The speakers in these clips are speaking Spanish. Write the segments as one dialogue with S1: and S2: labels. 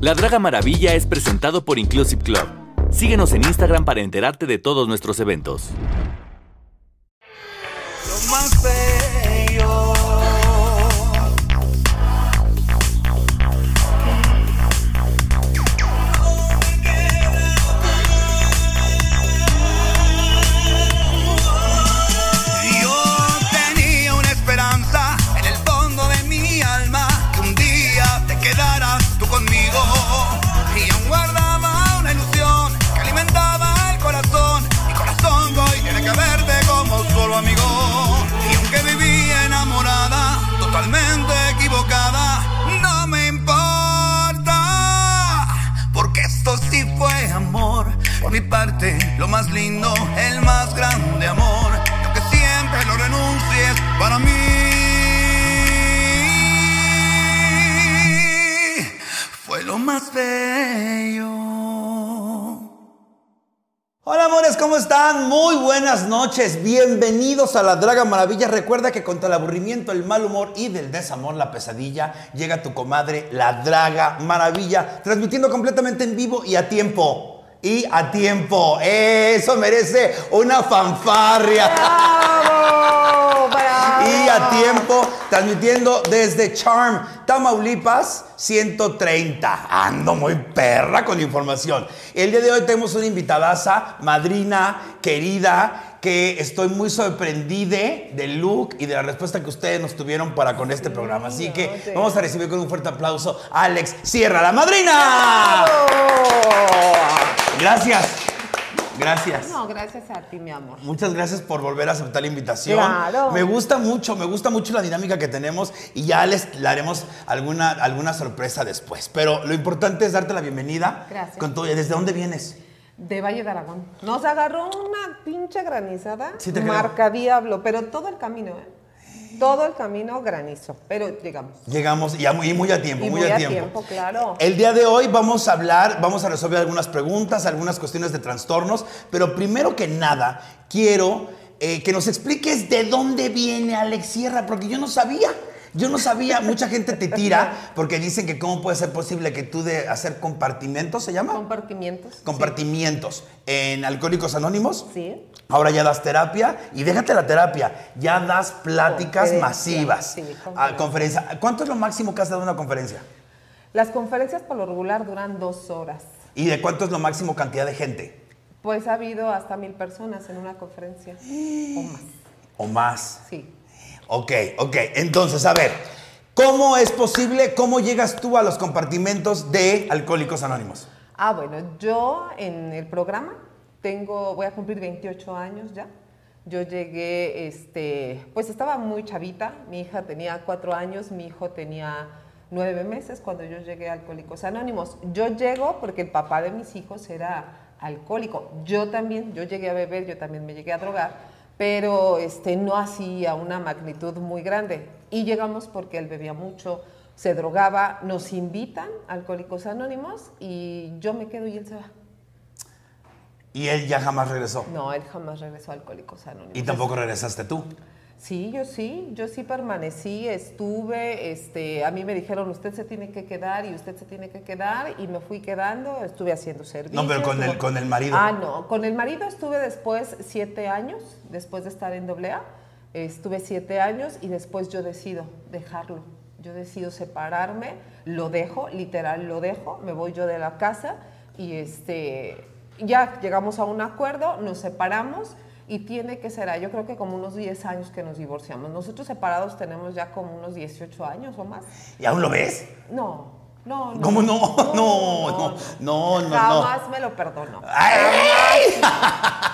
S1: La Draga Maravilla es presentado por Inclusive Club. Síguenos en Instagram para enterarte de todos nuestros eventos.
S2: Mi parte, lo más lindo, el más grande amor. Y aunque siempre lo renuncies, para mí fue lo más bello.
S3: Hola amores, ¿cómo están? Muy buenas noches, bienvenidos a La Draga Maravilla. Recuerda que contra el aburrimiento, el mal humor y del desamor, la pesadilla, llega tu comadre La Draga Maravilla, transmitiendo completamente en vivo y a tiempo. Y a tiempo, eso merece una fanfarria. Y a tiempo, transmitiendo desde Charm, Tamaulipas 130. Ando muy perra con información. El día de hoy tenemos una invitadaza, madrina, querida, que estoy muy sorprendida del look y de la respuesta que ustedes nos tuvieron para con este programa. Así que vamos a recibir con un fuerte aplauso a Alex Sierra, la madrina. Gracias. Gracias.
S4: No, gracias a ti, mi amor.
S3: Muchas gracias por volver a aceptar la invitación.
S4: Claro.
S3: Me gusta mucho, me gusta mucho la dinámica que tenemos y ya les le haremos alguna, alguna sorpresa después. Pero lo importante es darte la bienvenida.
S4: Gracias.
S3: Con todo. ¿Desde dónde vienes?
S4: De Valle de Aragón. Nos agarró una pinche granizada.
S3: Sí te creo.
S4: marca diablo, pero todo el camino, ¿eh? Todo el camino granizo, pero llegamos.
S3: Llegamos y, a muy, y muy a tiempo,
S4: Y
S3: muy,
S4: muy
S3: a tiempo,
S4: claro.
S3: El día de hoy vamos a hablar, vamos a resolver algunas preguntas, algunas cuestiones de trastornos, pero primero que nada quiero eh, que nos expliques de dónde viene Alex Sierra, porque yo no sabía. Yo no sabía, mucha gente te tira porque dicen que cómo puede ser posible que tú de hacer compartimentos, ¿se llama?
S4: Compartimientos.
S3: compartimientos en Alcohólicos Anónimos.
S4: Sí.
S3: Ahora ya das terapia y déjate la terapia, ya das pláticas
S4: Conferencia,
S3: masivas.
S4: sí,
S3: Ah,
S4: conferencia.
S3: conferencia. ¿Cuánto es lo máximo que has dado una conferencia?
S4: Las conferencias por lo regular duran dos horas.
S3: ¿Y de cuánto es lo máximo cantidad de gente?
S4: Pues ha habido hasta mil personas en una conferencia. o más.
S3: ¿O más?
S4: Sí.
S3: Ok, ok. Entonces, a ver, ¿cómo es posible, cómo llegas tú a los compartimentos de Alcohólicos Anónimos?
S4: Ah, bueno, yo en el programa tengo, voy a cumplir 28 años ya. Yo llegué, este, pues estaba muy chavita, mi hija tenía cuatro años, mi hijo tenía nueve meses cuando yo llegué a Alcohólicos Anónimos. Yo llego porque el papá de mis hijos era alcohólico. Yo también, yo llegué a beber, yo también me llegué a drogar, pero este, no hacía una magnitud muy grande. Y llegamos porque él bebía mucho, se drogaba, nos invitan a Alcohólicos Anónimos y yo me quedo y él se va.
S3: Y él ya jamás regresó.
S4: No, él jamás regresó a Alcohólicos Anónimos.
S3: Y tampoco regresaste tú.
S4: Sí, yo sí, yo sí permanecí, estuve, este, a mí me dijeron, usted se tiene que quedar y usted se tiene que quedar y me fui quedando, estuve haciendo servicio.
S3: No, pero con el- con el marido.
S4: Ah, no, con el marido estuve después siete años, después de estar en AA, estuve siete años y después yo decido dejarlo, yo decido separarme, lo dejo, literal lo dejo, me voy yo de la casa y este, ya llegamos a un acuerdo, nos separamos y tiene que ser, yo creo que como unos 10 años que nos divorciamos. Nosotros separados tenemos ya como unos 18 años o más.
S3: ¿Y aún lo ves?
S4: No, no, no.
S3: ¿Cómo no? No, no, no, no, no.
S4: Jamás me lo perdonó.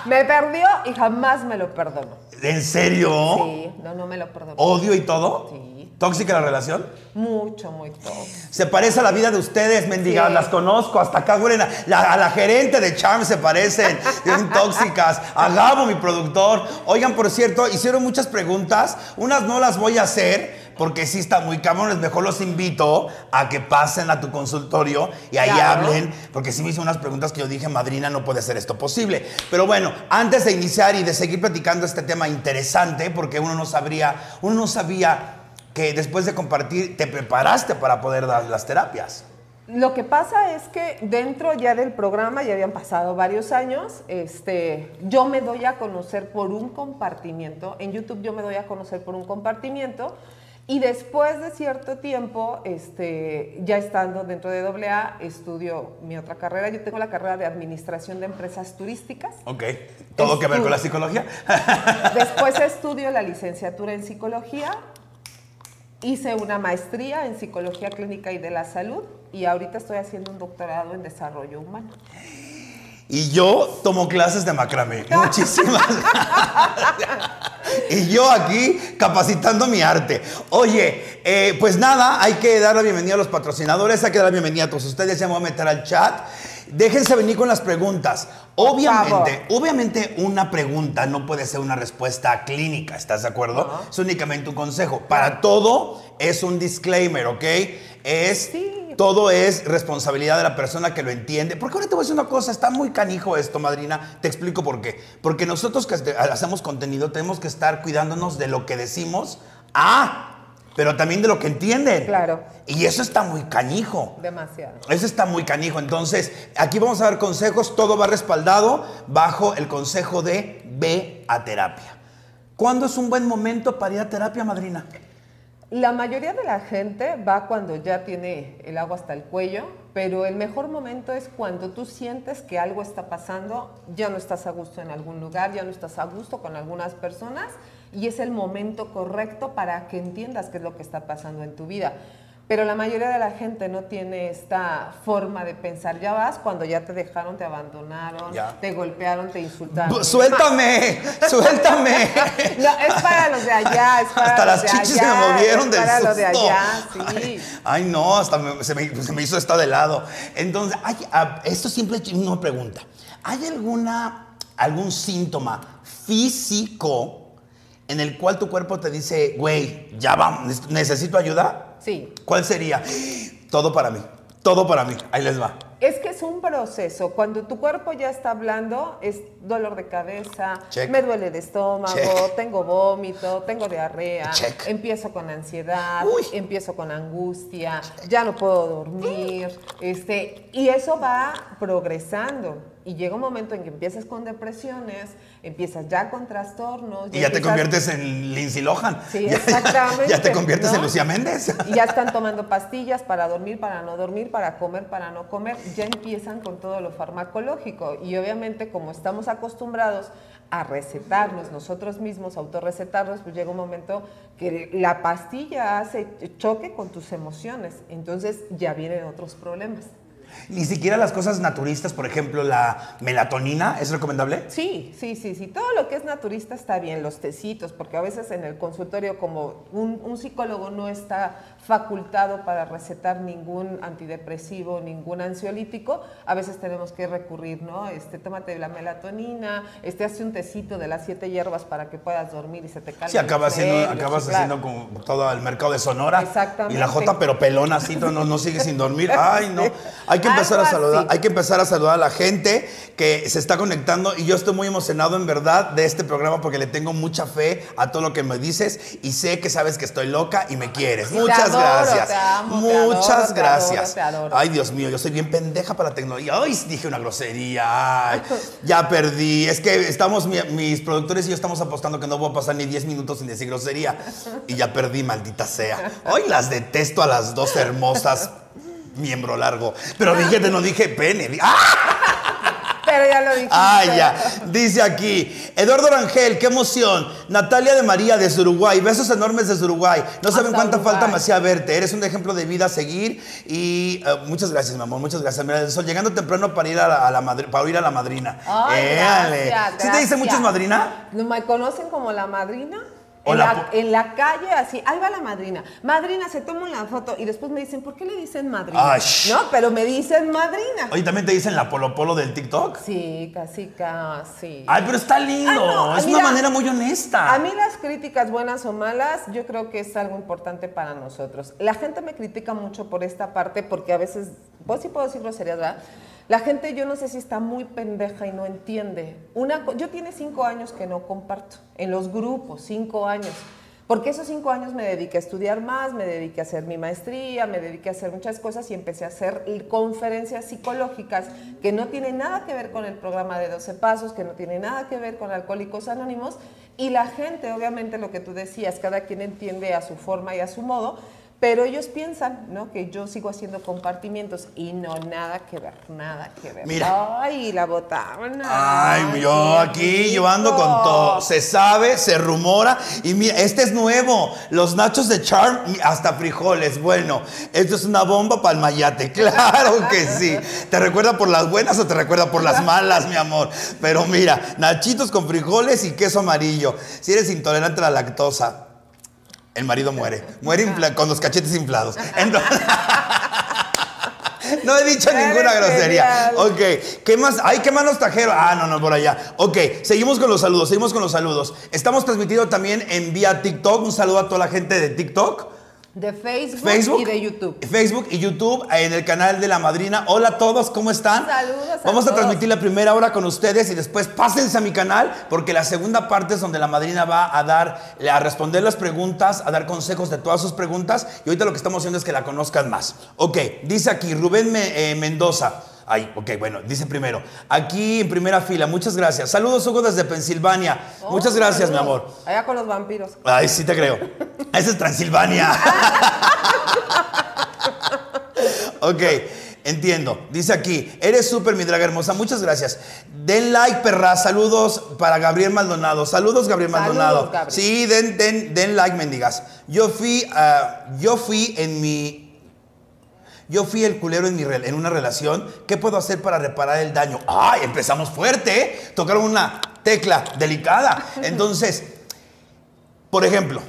S4: Me perdió y jamás me lo perdonó.
S3: ¿En serio?
S4: Sí, no, no me lo perdonó.
S3: ¿Odio y todo?
S4: Sí.
S3: ¿Tóxica la relación?
S4: Mucho, muy todo.
S3: Se parece a la vida de ustedes, mendigas.
S4: Sí.
S3: Las conozco. Hasta acá huelen a la, a la gerente de Charm se parecen. Son tóxicas. A Gabo, mi productor. Oigan, por cierto, hicieron muchas preguntas. Unas no las voy a hacer porque sí está muy cabrones. Mejor los invito a que pasen a tu consultorio y ahí
S4: Claro.
S3: hablen. Porque sí me hizo unas preguntas que yo dije, madrina, no puede ser esto posible. Pero bueno, antes de iniciar y de seguir platicando este tema interesante, porque uno no sabría, uno no sabía que después de compartir te preparaste para poder dar las terapias.
S4: Lo que pasa es que dentro ya del programa, ya habían pasado varios años, este, yo me doy a conocer por un compartimiento, en YouTube yo me doy a conocer por un compartimiento, y después de cierto tiempo, este, ya estando dentro de AA, estudio mi otra carrera. Yo tengo la carrera de Administración de Empresas Turísticas.
S3: Ok. ¿Todo que ver con la psicología?
S4: Después estudio la licenciatura en Psicología. Hice una maestría en Psicología Clínica y de la Salud y ahorita estoy haciendo un doctorado en Desarrollo Humano.
S3: Y yo tomo clases de macramé. Muchísimas gracias. Y yo aquí capacitando mi arte. Oye, eh, pues nada, hay que dar la bienvenida a los patrocinadores, hay que dar la bienvenida a todos ustedes. Ya me voy a meter al chat. Déjense venir con las preguntas. Obviamente, obviamente una pregunta no puede ser una respuesta clínica, ¿estás de acuerdo? Es únicamente un consejo. Para todo es un disclaimer, ¿ok? Es
S4: Sí.
S3: todo es responsabilidad de la persona que lo entiende. Porque ahora te voy a decir una cosa, está muy canijo esto, madrina. Te explico por qué. Porque nosotros que hacemos contenido tenemos que estar cuidándonos de lo que decimos. Ah, pero también de lo que entienden.
S4: Claro.
S3: Y eso está muy canijo.
S4: Demasiado.
S3: Eso está muy canijo. Entonces, aquí vamos a dar consejos. Todo va respaldado bajo el consejo de ve a terapia. ¿Cuándo es un buen momento para ir a terapia, madrina?
S4: La mayoría de la gente va cuando ya tiene el agua hasta el cuello, pero el mejor momento es cuando tú sientes que algo está pasando, ya no estás a gusto en algún lugar, ya no estás a gusto con algunas personas y es el momento correcto para que entiendas qué es lo que está pasando en tu vida. Pero la mayoría de la gente no tiene esta forma de pensar. Ya vas cuando ya te dejaron, te abandonaron,
S3: Ya.
S4: te golpearon, te insultaron.
S3: ¡Suéltame! ¡Suéltame!
S4: No, es para los de allá, es para
S3: Hasta
S4: los
S3: las
S4: de
S3: chichis
S4: allá,
S3: se me movieron
S4: es
S3: del
S4: para
S3: susto.
S4: los de allá, sí.
S3: Ay, ay, no, hasta me- se, me, se me hizo esta de lado. Entonces, hay, esto siempre es una pregunta. ¿Hay alguna, algún síntoma físico en el cual tu cuerpo te dice, güey, ya vamos, necesito ayuda?
S4: Sí.
S3: ¿Cuál sería? Todo para mí, todo para mí. Ahí les va.
S4: Es que es un proceso. Cuando tu cuerpo ya está hablando, es dolor de cabeza,
S3: Check.
S4: me duele el estómago,
S3: Check.
S4: tengo vómito, tengo diarrea,
S3: Check.
S4: empiezo con ansiedad,
S3: Uy.
S4: empiezo con angustia, ya no puedo dormir, este, y eso va progresando. Y llega un momento en que empiezas con depresiones, empiezas ya con trastornos.
S3: Y ya te conviertes en Lindsay Lohan.
S4: Sí,
S3: Ya-
S4: exactamente,
S3: Ya te conviertes en. Lucía Méndez.
S4: Y ya están tomando pastillas para dormir, para no dormir, para comer, para no comer. Ya empiezan con todo lo farmacológico. Y obviamente, como estamos acostumbrados a recetarnos nosotros mismos, autorrecetarnos, pues llega un momento que la pastilla hace choque con tus emociones. Entonces ya vienen otros problemas.
S3: Ni siquiera las cosas naturistas, por ejemplo, la melatonina, ¿es recomendable?
S4: Sí, sí, sí, sí. Todo lo que es naturista está bien, los tecitos, porque a veces en el consultorio, como un, un psicólogo no está facultado para recetar ningún antidepresivo, ningún ansiolítico, a veces tenemos que recurrir, ¿no? Este, tómate la melatonina, este, hace un tecito de las siete hierbas para que puedas dormir y se te calme.
S3: Sí, acabas, haciendo, acabas
S4: claro.
S3: haciendo como todo el mercado de Sonora.
S4: Exactamente.
S3: Y la Jota, pero pelona, así, no, no sigue sin dormir. Ay, no. Hay que empezar a saludar,
S4: así.
S3: hay que empezar a saludar a la gente que se está conectando. Y yo estoy muy emocionado, en verdad, de este programa porque le tengo mucha fe a todo lo que me dices. Y sé que sabes que estoy loca y me quieres. Muchas
S4: adoro,
S3: gracias.
S4: te amo, te
S3: Muchas
S4: adoro,
S3: gracias.
S4: adoro, te adoro.
S3: Ay, Dios mío, yo soy bien pendeja para la tecnología. Ay, dije una grosería. Ay, ya perdí. Es que estamos, mi- mis productores y yo estamos apostando que no voy a pasar ni 10 minutos sin decir grosería. Y ya perdí, maldita sea. Hoy las detesto a las dos hermosas. Miembro largo. Pero dije, no dije pene. ¡Ah!
S4: Pero ya lo dijiste.
S3: Ah, ya. Dice aquí, Eduardo Rangel, qué emoción. Natalia de María desde Uruguay. Besos enormes desde Uruguay. No saben
S4: Hasta
S3: cuánta
S4: Uruguay.
S3: falta me hacía verte. Eres un ejemplo de vida a seguir. Y eh, muchas gracias, mi amor. Muchas gracias. Mira, estoy llegando temprano para ir a la, a la madri- para oír a la madrina.
S4: Ay,
S3: Éale.
S4: gracias,
S3: ¿Sí te dicen muchos madrina?
S4: Me conocen como la madrina. En
S3: la
S4: en calle, así, ahí va la madrina. Madrina, se toma una foto y después me dicen, ¿por qué le dicen madrina?
S3: Ay.
S4: No, pero me dicen madrina.
S3: Oye, también te dicen la polo polo del TikTok.
S4: Sí, casi, casi.
S3: Ay, pero está lindo.
S4: Ay, no,
S3: es
S4: mira,
S3: una manera muy honesta.
S4: A mí las críticas buenas o malas, yo creo que es algo importante para nosotros. La gente me critica mucho por esta parte porque a veces, vos sí puedo decir groserías, ¿verdad? La gente yo no sé si está muy pendeja y no entiende. Yo tiene cinco años que no comparto en los grupos, cinco años. Porque esos cinco años me dediqué a estudiar más, me dediqué a hacer mi maestría, me dediqué a hacer muchas cosas y empecé a hacer conferencias psicológicas que no tienen nada que ver con el programa de 12 Pasos, que no tienen nada que ver con Alcohólicos Anónimos. Y la gente, obviamente, lo que tú decías, cada quien entiende a su forma y a su modo, pero ellos piensan, ¿no? Que yo sigo haciendo compartimientos y no, nada que ver, nada que ver.
S3: Mira.
S4: Ay, la botana.
S3: Ay, yo aquí llevando con todo. Se sabe, se rumora. Y mira, este es nuevo. Los nachos de Charm, hasta frijoles. Bueno, esto es una bomba para el mayate. Claro que sí. ¿Te recuerda por las buenas o te recuerda por las malas, mi amor? Pero mira, nachitos con frijoles y queso amarillo. Si eres intolerante a la lactosa, el marido muere. Muere con los cachetes inflados. Entonces- no he dicho
S4: Eres
S3: ninguna grosería.
S4: genial.
S3: Ok, ¿qué más? Ay, ¿qué más nos trajeron? Ah, no, no, por allá. Ok, seguimos con los saludos, seguimos con los saludos. Estamos transmitiendo también en vía TikTok. Un saludo a toda la gente de TikTok.
S4: De Facebook,
S3: Facebook
S4: y de YouTube.
S3: Facebook y YouTube en el canal de La Madrina. Hola a todos, ¿cómo están?
S4: Saludos
S3: Vamos a
S4: todos.
S3: transmitir la primera hora con ustedes y después pásense a mi canal porque la segunda parte es donde La Madrina va a dar, a responder las preguntas, a dar consejos de todas sus preguntas y ahorita lo que estamos haciendo es que la conozcan más. Ok, dice aquí Rubén eh, Mendoza. Ay, ok, bueno, dice primero. Aquí en primera fila, muchas gracias. Saludos, Hugo, desde Pensilvania. muchas
S4: Oh,
S3: gracias, mi amor.
S4: Allá con los vampiros.
S3: Ay, sí te creo. Esa es Transilvania. ok, entiendo. Dice aquí, eres súper, mi draga hermosa. Muchas gracias. Den like, perra. Saludos para Gabriel Maldonado. Saludos, Gabriel
S4: Saludos,
S3: Maldonado.
S4: Gabriel.
S3: Sí, den, den, den like, mendigas. Yo fui, ah, yo fui en mi... Yo fui el culero en, mi, en una relación. ¿Qué puedo hacer para reparar el daño? ¡Ay! Empezamos fuerte, ¿eh? Tocaron una tecla delicada. Entonces, por ejemplo,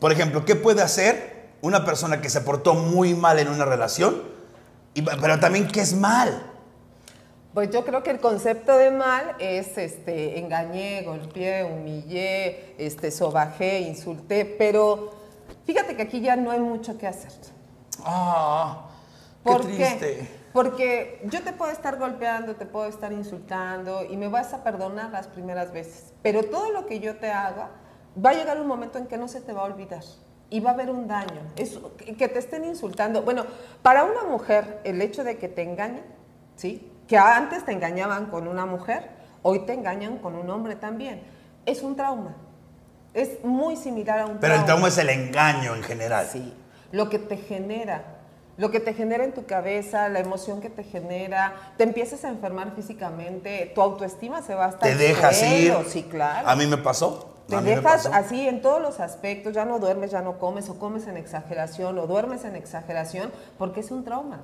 S3: por ejemplo, ¿qué puede hacer una persona que se portó muy mal en una relación? Y- pero también, ¿qué es mal?
S4: Pues yo creo que el concepto de mal es este engañé, golpeé, humillé, este sobajé, insulté, pero fíjate que aquí ya no hay mucho que hacer.
S3: Ah, qué
S4: ¿Por
S3: triste.
S4: qué? Porque yo te puedo estar golpeando, te puedo estar insultando y me vas a perdonar las primeras veces, pero todo lo que yo te haga va a llegar un momento en que no se te va a olvidar y va a haber un daño. Es, que te estén insultando. Bueno, para una mujer el hecho de que te engañen, ¿sí? Que antes te engañaban con una mujer, hoy te engañan con un hombre también. Es un trauma. Es muy similar a un
S3: Pero el trauma es el engaño en general.
S4: Sí, lo que te genera, lo que te genera en tu cabeza, la emoción que te genera, te empiezas a enfermar físicamente, tu autoestima se va hasta
S3: Te
S4: el
S3: dejas ir.
S4: Sí, claro.
S3: A mí me pasó.
S4: Te
S3: a
S4: dejas así en todos los aspectos, ya no duermes, ya no comes, o comes en exageración, o duermes en exageración, porque es un trauma.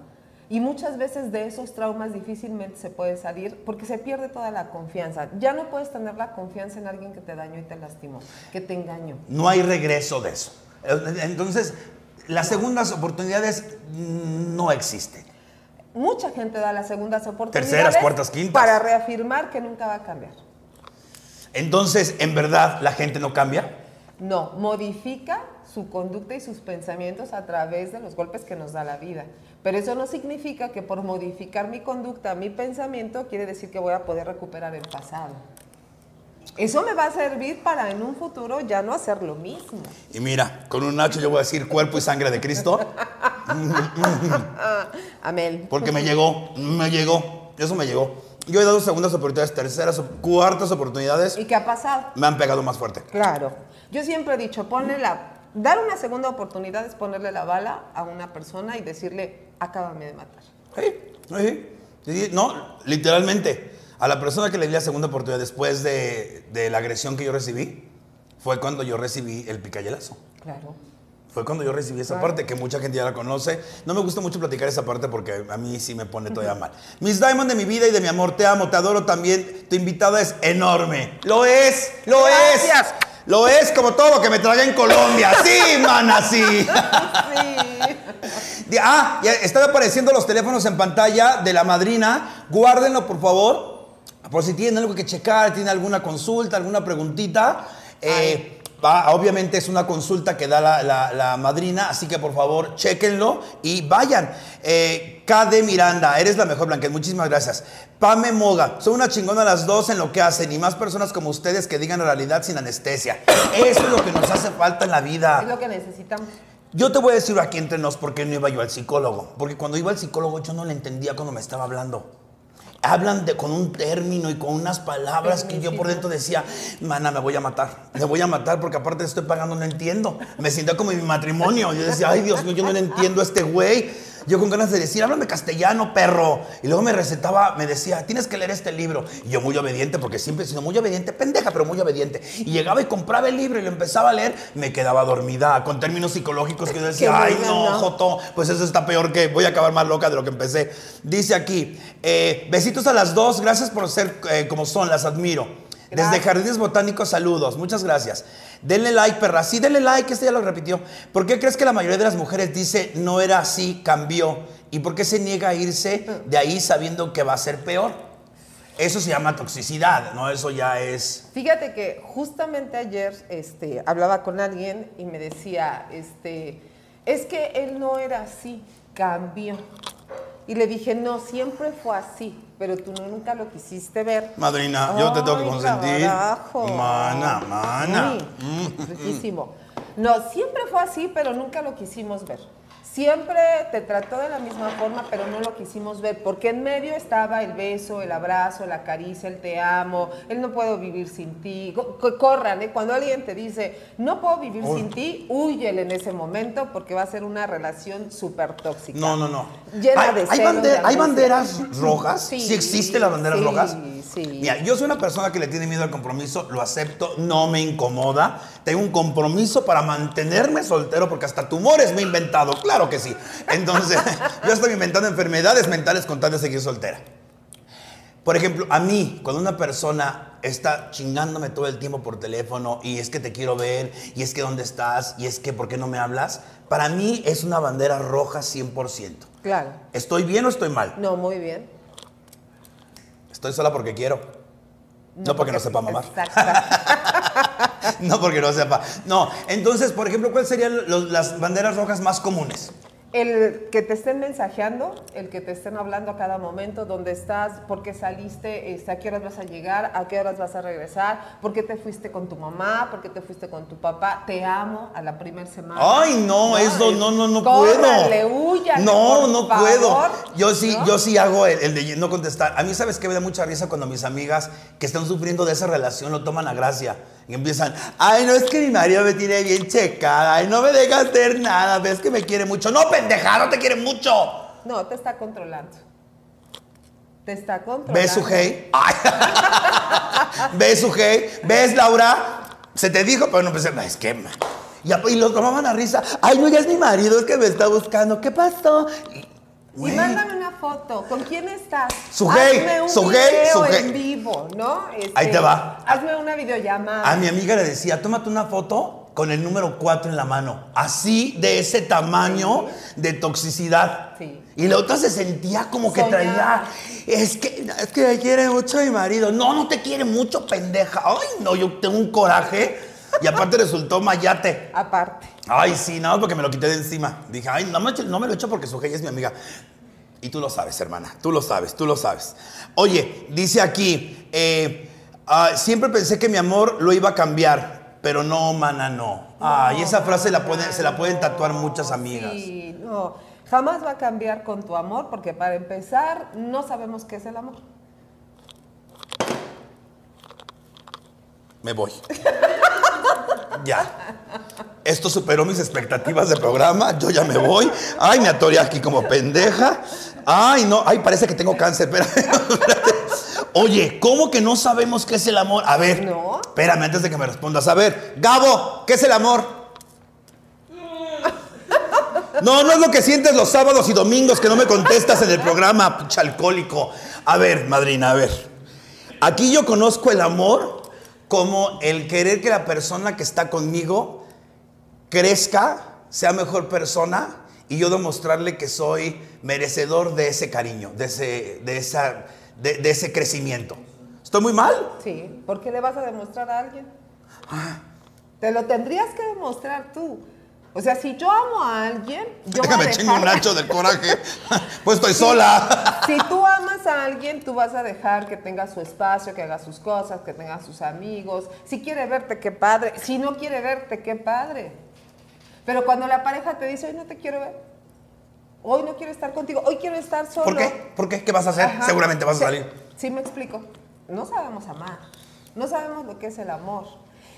S4: Y muchas veces de esos traumas difícilmente se puede salir porque se pierde toda la confianza. Ya no puedes tener la confianza en alguien que te dañó y te lastimó, que te engañó.
S3: No hay regreso de eso. Entonces, las segundas oportunidades no existen.
S4: Mucha gente da las segundas oportunidades.
S3: Terceras, cuartas, quintas.
S4: Para reafirmar que nunca va a cambiar.
S3: Entonces, ¿en verdad la gente no cambia?
S4: No, modifica su conducta y sus pensamientos a través de los golpes que nos da la vida. Pero eso no significa que por modificar mi conducta, mi pensamiento, quiere decir que voy a poder recuperar el pasado. Eso me va a servir para en un futuro ya no hacer lo mismo.
S3: Y mira, con un Nacho yo voy a decir cuerpo y sangre de Cristo,
S4: Amén.
S3: porque me llegó, me llegó, eso me llegó. Yo he dado segundas oportunidades, terceras, cuartas oportunidades,
S4: ¿Y qué ha pasado?
S3: me han pegado más fuerte.
S4: Claro. Yo siempre he dicho, ponle la... Dar una segunda oportunidad es ponerle la bala a una persona y decirle, acábame de matar.
S3: Sí, sí, sí, no, literalmente. A la persona que le di la segunda oportunidad después de, de la agresión que yo recibí, fue cuando yo recibí el picayelazo.
S4: Claro.
S3: Fue cuando yo recibí esa
S4: Claro.
S3: parte que mucha gente ya la conoce. No me gusta mucho platicar esa parte porque a mí sí me pone todavía mal. Miss Diamond de mi vida y de mi amor, te amo, te adoro también. Tu invitada es enorme. Lo es, lo
S4: Gracias.
S3: es. Lo es como todo lo que me traga en Colombia. Sí, mana, sí.
S4: Sí.
S3: Ah, ya están apareciendo los teléfonos en pantalla de la madrina. Guárdenlo, por favor. Por si tienen algo que checar, tienen alguna consulta, alguna preguntita. Eh, Va, obviamente es una consulta que da la, la- la madrina, así que por favor, chéquenlo y vayan. Eh, KD Miranda, eres la mejor Blanquet, muchísimas gracias. Pame Moga, son una chingona las dos en lo que hacen y más personas como ustedes que digan la realidad sin anestesia. Eso es lo que nos hace falta en la vida.
S4: Es lo que necesitamos.
S3: Yo te voy a decir aquí entre nos por qué no iba yo al psicólogo. Porque cuando iba al psicólogo yo no le entendía cuando me estaba hablando. Hablan de, con un término y con unas palabras que yo por dentro decía, mana, me voy a matar. Me voy a matar porque aparte estoy pagando, no entiendo. Me sentía como en mi matrimonio. Yo decía, ay Dios mío, yo no le entiendo a este güey. Yo con ganas de decir, háblame castellano, perro. Y luego me recetaba, me decía, tienes que leer este libro. Y yo muy obediente, porque siempre he sido muy obediente, pendeja, pero muy obediente. Y llegaba y compraba el libro y lo empezaba a leer, me quedaba dormida, con términos psicológicos que yo decía, ay ¿no? Joto, pues eso está peor que voy a acabar más loca de lo que empecé. Dice aquí, eh, besitos a las dos, gracias por ser eh, como son, las admiro. Desde. Jardines Botánicos, saludos, muchas gracias. Denle like, perra. Sí, denle like, este ya lo repitió. ¿Por qué crees que la mayoría de las mujeres dice no era así, cambió? ¿Y por qué se niega a irse de ahí sabiendo que va a ser peor? Eso se llama toxicidad, ¿no? Eso ya es...
S4: Fíjate que justamente ayer este, hablaba con alguien y me decía, este, es que él no era así, cambió. Y le dije, no, siempre fue así, pero tú nunca lo quisiste ver.
S3: Madrina, yo te tengo que consentir.
S4: carajo.
S3: Mana, mana.
S4: Uy, riquísimo. No, siempre fue así, pero nunca lo quisimos ver. Siempre te trató de la misma forma, pero no lo quisimos ver, porque en medio estaba el beso, el abrazo, la caricia, el te amo, el no puedo vivir sin ti. Co- co- Corran, ¿eh? Cuando alguien te dice, no puedo vivir sin ti, huyele en ese momento, porque va a ser una relación súper tóxica.
S3: No, no, no.
S4: Llena
S3: ¿Hay,
S4: de
S3: hay
S4: de
S3: hay banderas rojas? Sí,
S4: Sí,
S3: existen las banderas
S4: sí,
S3: rojas?
S4: sí.
S3: Mira, yo soy una persona que le tiene miedo al compromiso, lo acepto, no me incomoda. Tengo un compromiso para mantenerme soltero porque hasta tumores me he inventado, claro que sí. Entonces, yo estoy inventando enfermedades mentales con tal de seguir soltera. Por ejemplo, a mí, cuando una persona está chingándome todo el tiempo por teléfono y es que te quiero ver, y es que dónde estás, y es que por qué no me hablas, para mí es una bandera roja 100%.
S4: Claro.
S3: ¿Estoy bien o estoy mal?
S4: No, muy bien.
S3: Estoy sola porque quiero. No, porque no sepa mamar.
S4: Exacto.
S3: No porque no sepa. No, entonces, por ejemplo, ¿cuáles serían las banderas rojas más comunes?
S4: El que te estén mensajeando, el que te estén hablando a cada momento, dónde estás, por qué saliste, este, a qué horas vas a llegar, a qué horas vas a regresar, por qué te fuiste con tu mamá, por qué te fuiste con tu papá, te amo a la primera semana.
S3: Ay, no, eso
S4: es-
S3: no, no, no puedo.
S4: húyanle,
S3: no, no
S4: favor,
S3: puedo. Yo sí,
S4: ¿no?
S3: yo sí hago el, el de no contestar. A mí, ¿sabes qué me da mucha risa cuando mis amigas que están sufriendo de esa relación lo toman a gracia? Y empiezan, ay, no es que mi marido me tiene bien checada, ay, no me deja hacer nada, ves que me quiere mucho. No, pendeja, no te quiere mucho.
S4: No, te está controlando. Te está controlando.
S3: ¿Ves su hey? ¿Ves su hey? ¿Ves, Laura? Se te dijo, pero no pensé, es que... man". Y, y lo tomaban a risa. Ay, no, ya es mi marido, es que me está buscando. ¿Qué pasó? Y,
S4: mándame una foto. ¿Con quién estás?
S3: Su gay, su gay, su
S4: en vivo, ¿no? Este,
S3: Ahí te va.
S4: Hazme una videollamada.
S3: A mi amiga le decía, tómate una foto con el número 4 en la mano. Así, de ese tamaño de toxicidad.
S4: Sí.
S3: Y la otra se sentía como que traía. Es que, es que me quiere mucho mi marido. No, no te quiere mucho, pendeja. Ay, no, yo tengo un coraje. Y aparte resultó mayate.
S4: Aparte.
S3: Ay, sí, nada más porque me lo quité de encima. Dije, ay, no me, no me lo echo porque su es mi amiga. Y tú lo sabes, hermana. Tú lo sabes, tú lo sabes. Oye, dice aquí, eh, ah, siempre pensé que mi amor lo iba a cambiar, pero no, mana, no. Ay, esa frase la pueden, se la pueden tatuar muchas amigas.
S4: Sí, no. Jamás va a cambiar con tu amor porque para empezar no sabemos qué es el amor.
S3: Me voy. ya. Esto superó mis expectativas de programa. Yo ya me voy. Ay, me atoré aquí como pendeja. Ay, no. Ay, parece que tengo cáncer. Espérame. espérate. Oye, ¿cómo que no sabemos qué es el amor? A ver.
S4: No.
S3: Espérame antes de que me respondas. A ver, Gabo, ¿qué es el amor? No, no es lo que sientes los sábados y domingos que no me contestas en el programa, pinche alcohólico. A ver, madrina, a ver. Aquí yo conozco el amor como el querer que la persona que está conmigo crezca, sea mejor persona y yo demostrarle que soy merecedor de ese cariño, de ese, de esa, de, de ese crecimiento. ¿Estoy muy mal?
S4: Sí. ¿Por qué le vas a demostrar a alguien? Te lo tendrías que demostrar tú. O sea, si yo amo a alguien, yo voy a
S3: Déjame
S4: dejar-
S3: chingo un nacho del coraje. pues estoy sola.
S4: Si tú amas a alguien, tú vas a dejar que tenga su espacio, que haga sus cosas, que tenga sus amigos. Si quiere verte, qué padre. Si no quiere verte, qué padre. Pero cuando la pareja te dice, hoy no te quiero ver, hoy no quiero estar contigo, hoy quiero estar solo.
S3: ¿Por qué? ¿Por qué? ¿Qué vas a hacer?
S4: Ajá.
S3: Seguramente vas a salir.
S4: Sí, me explico. No sabemos amar. No sabemos lo que es el amor.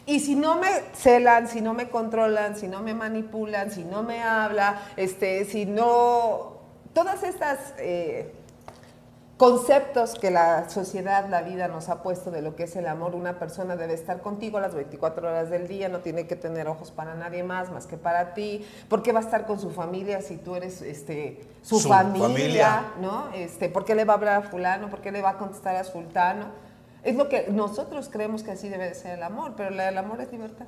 S4: Y si no me celan, si no me controlan, si no me manipulan, si no me habla, este, si no. Todas estas eh, conceptos que la sociedad, la vida nos ha puesto de lo que es el amor, una persona debe estar contigo las 24 horas del día, no tiene que tener ojos para nadie más, más que para ti. ¿Por qué va a estar con su familia si tú eres este, su,
S3: Su
S4: familia?
S3: familia.
S4: ¿no? Este, ¿Por qué le va a hablar a fulano? ¿Por qué le va a contestar a sultano? Es lo que nosotros creemos que así debe de ser el amor, pero el amor es libertad.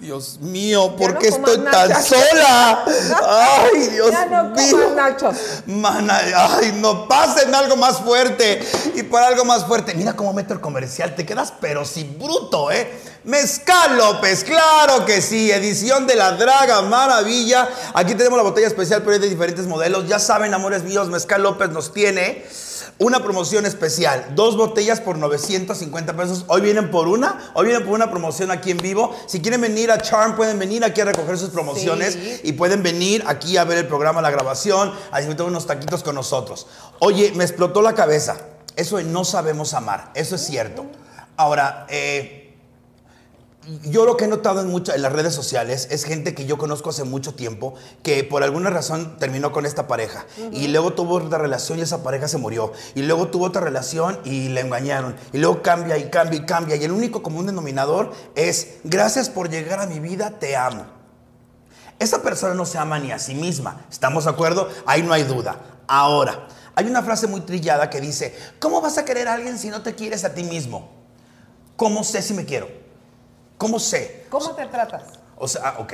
S3: Dios mío, ¿por
S4: no
S3: qué estoy tan
S4: nachos.
S3: sola? Ay, Dios
S4: ya no
S3: mío.
S4: nachos.
S3: Mana, ay, no, pasen algo más fuerte. Y para algo más fuerte, mira cómo meto el comercial, te quedas pero sí bruto, ¿eh? Mezcal López, claro que sí, edición de la Draga Maravilla. Aquí tenemos la botella especial, pero es de diferentes modelos. Ya saben, amores míos, Mezcal López nos tiene una promoción especial. Dos botellas por 950 pesos. Hoy vienen por una, hoy vienen por una promoción aquí en vivo. Si quieren venir a Charm, pueden venir aquí a recoger sus promociones
S4: Sí.
S3: y pueden venir aquí a ver el programa, la grabación, a disfrutar unos taquitos con nosotros. Oye, me explotó la cabeza. Eso de no sabemos amar, eso es cierto. Ahora, eh, yo lo que he notado en, en las redes sociales es gente que yo conozco hace mucho tiempo que por alguna razón terminó con esta pareja y luego tuvo otra relación y esa pareja se murió y luego tuvo otra relación y le engañaron y luego cambia y cambia y cambia y el único común denominador es gracias por llegar a mi vida, te amo. Esa persona no se ama ni a sí misma. ¿Estamos de acuerdo? Ahí no hay duda. Ahora, hay una frase muy trillada que dice, ¿cómo vas a querer a alguien si no te quieres a ti mismo? ¿Cómo sé si me quiero? ¿Cómo sé?
S4: ¿Cómo te tratas?
S3: O sea, ah, ok,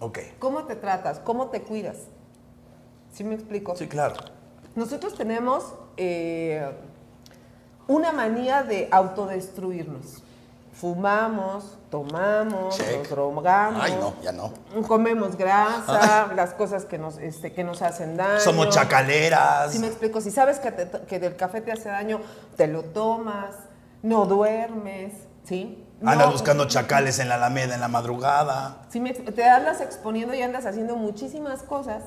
S3: ok.
S4: ¿Cómo te tratas? ¿Cómo te cuidas? ¿Sí me explico?
S3: Sí, claro.
S4: Nosotros tenemos eh, una manía de autodestruirnos. Fumamos, tomamos,
S3: Check.
S4: nos drogamos,
S3: Ay, no, ya no.
S4: comemos grasa, las cosas que nos, este, que nos hacen daño.
S3: Somos chacaleras.
S4: Si me explico, si sabes que, te- que del café te hace daño, te lo tomas, no duermes, ¿sí?
S3: Andas
S4: No-
S3: buscando chacales en la Alameda en la madrugada.
S4: si me- te andas exponiendo y andas haciendo muchísimas cosas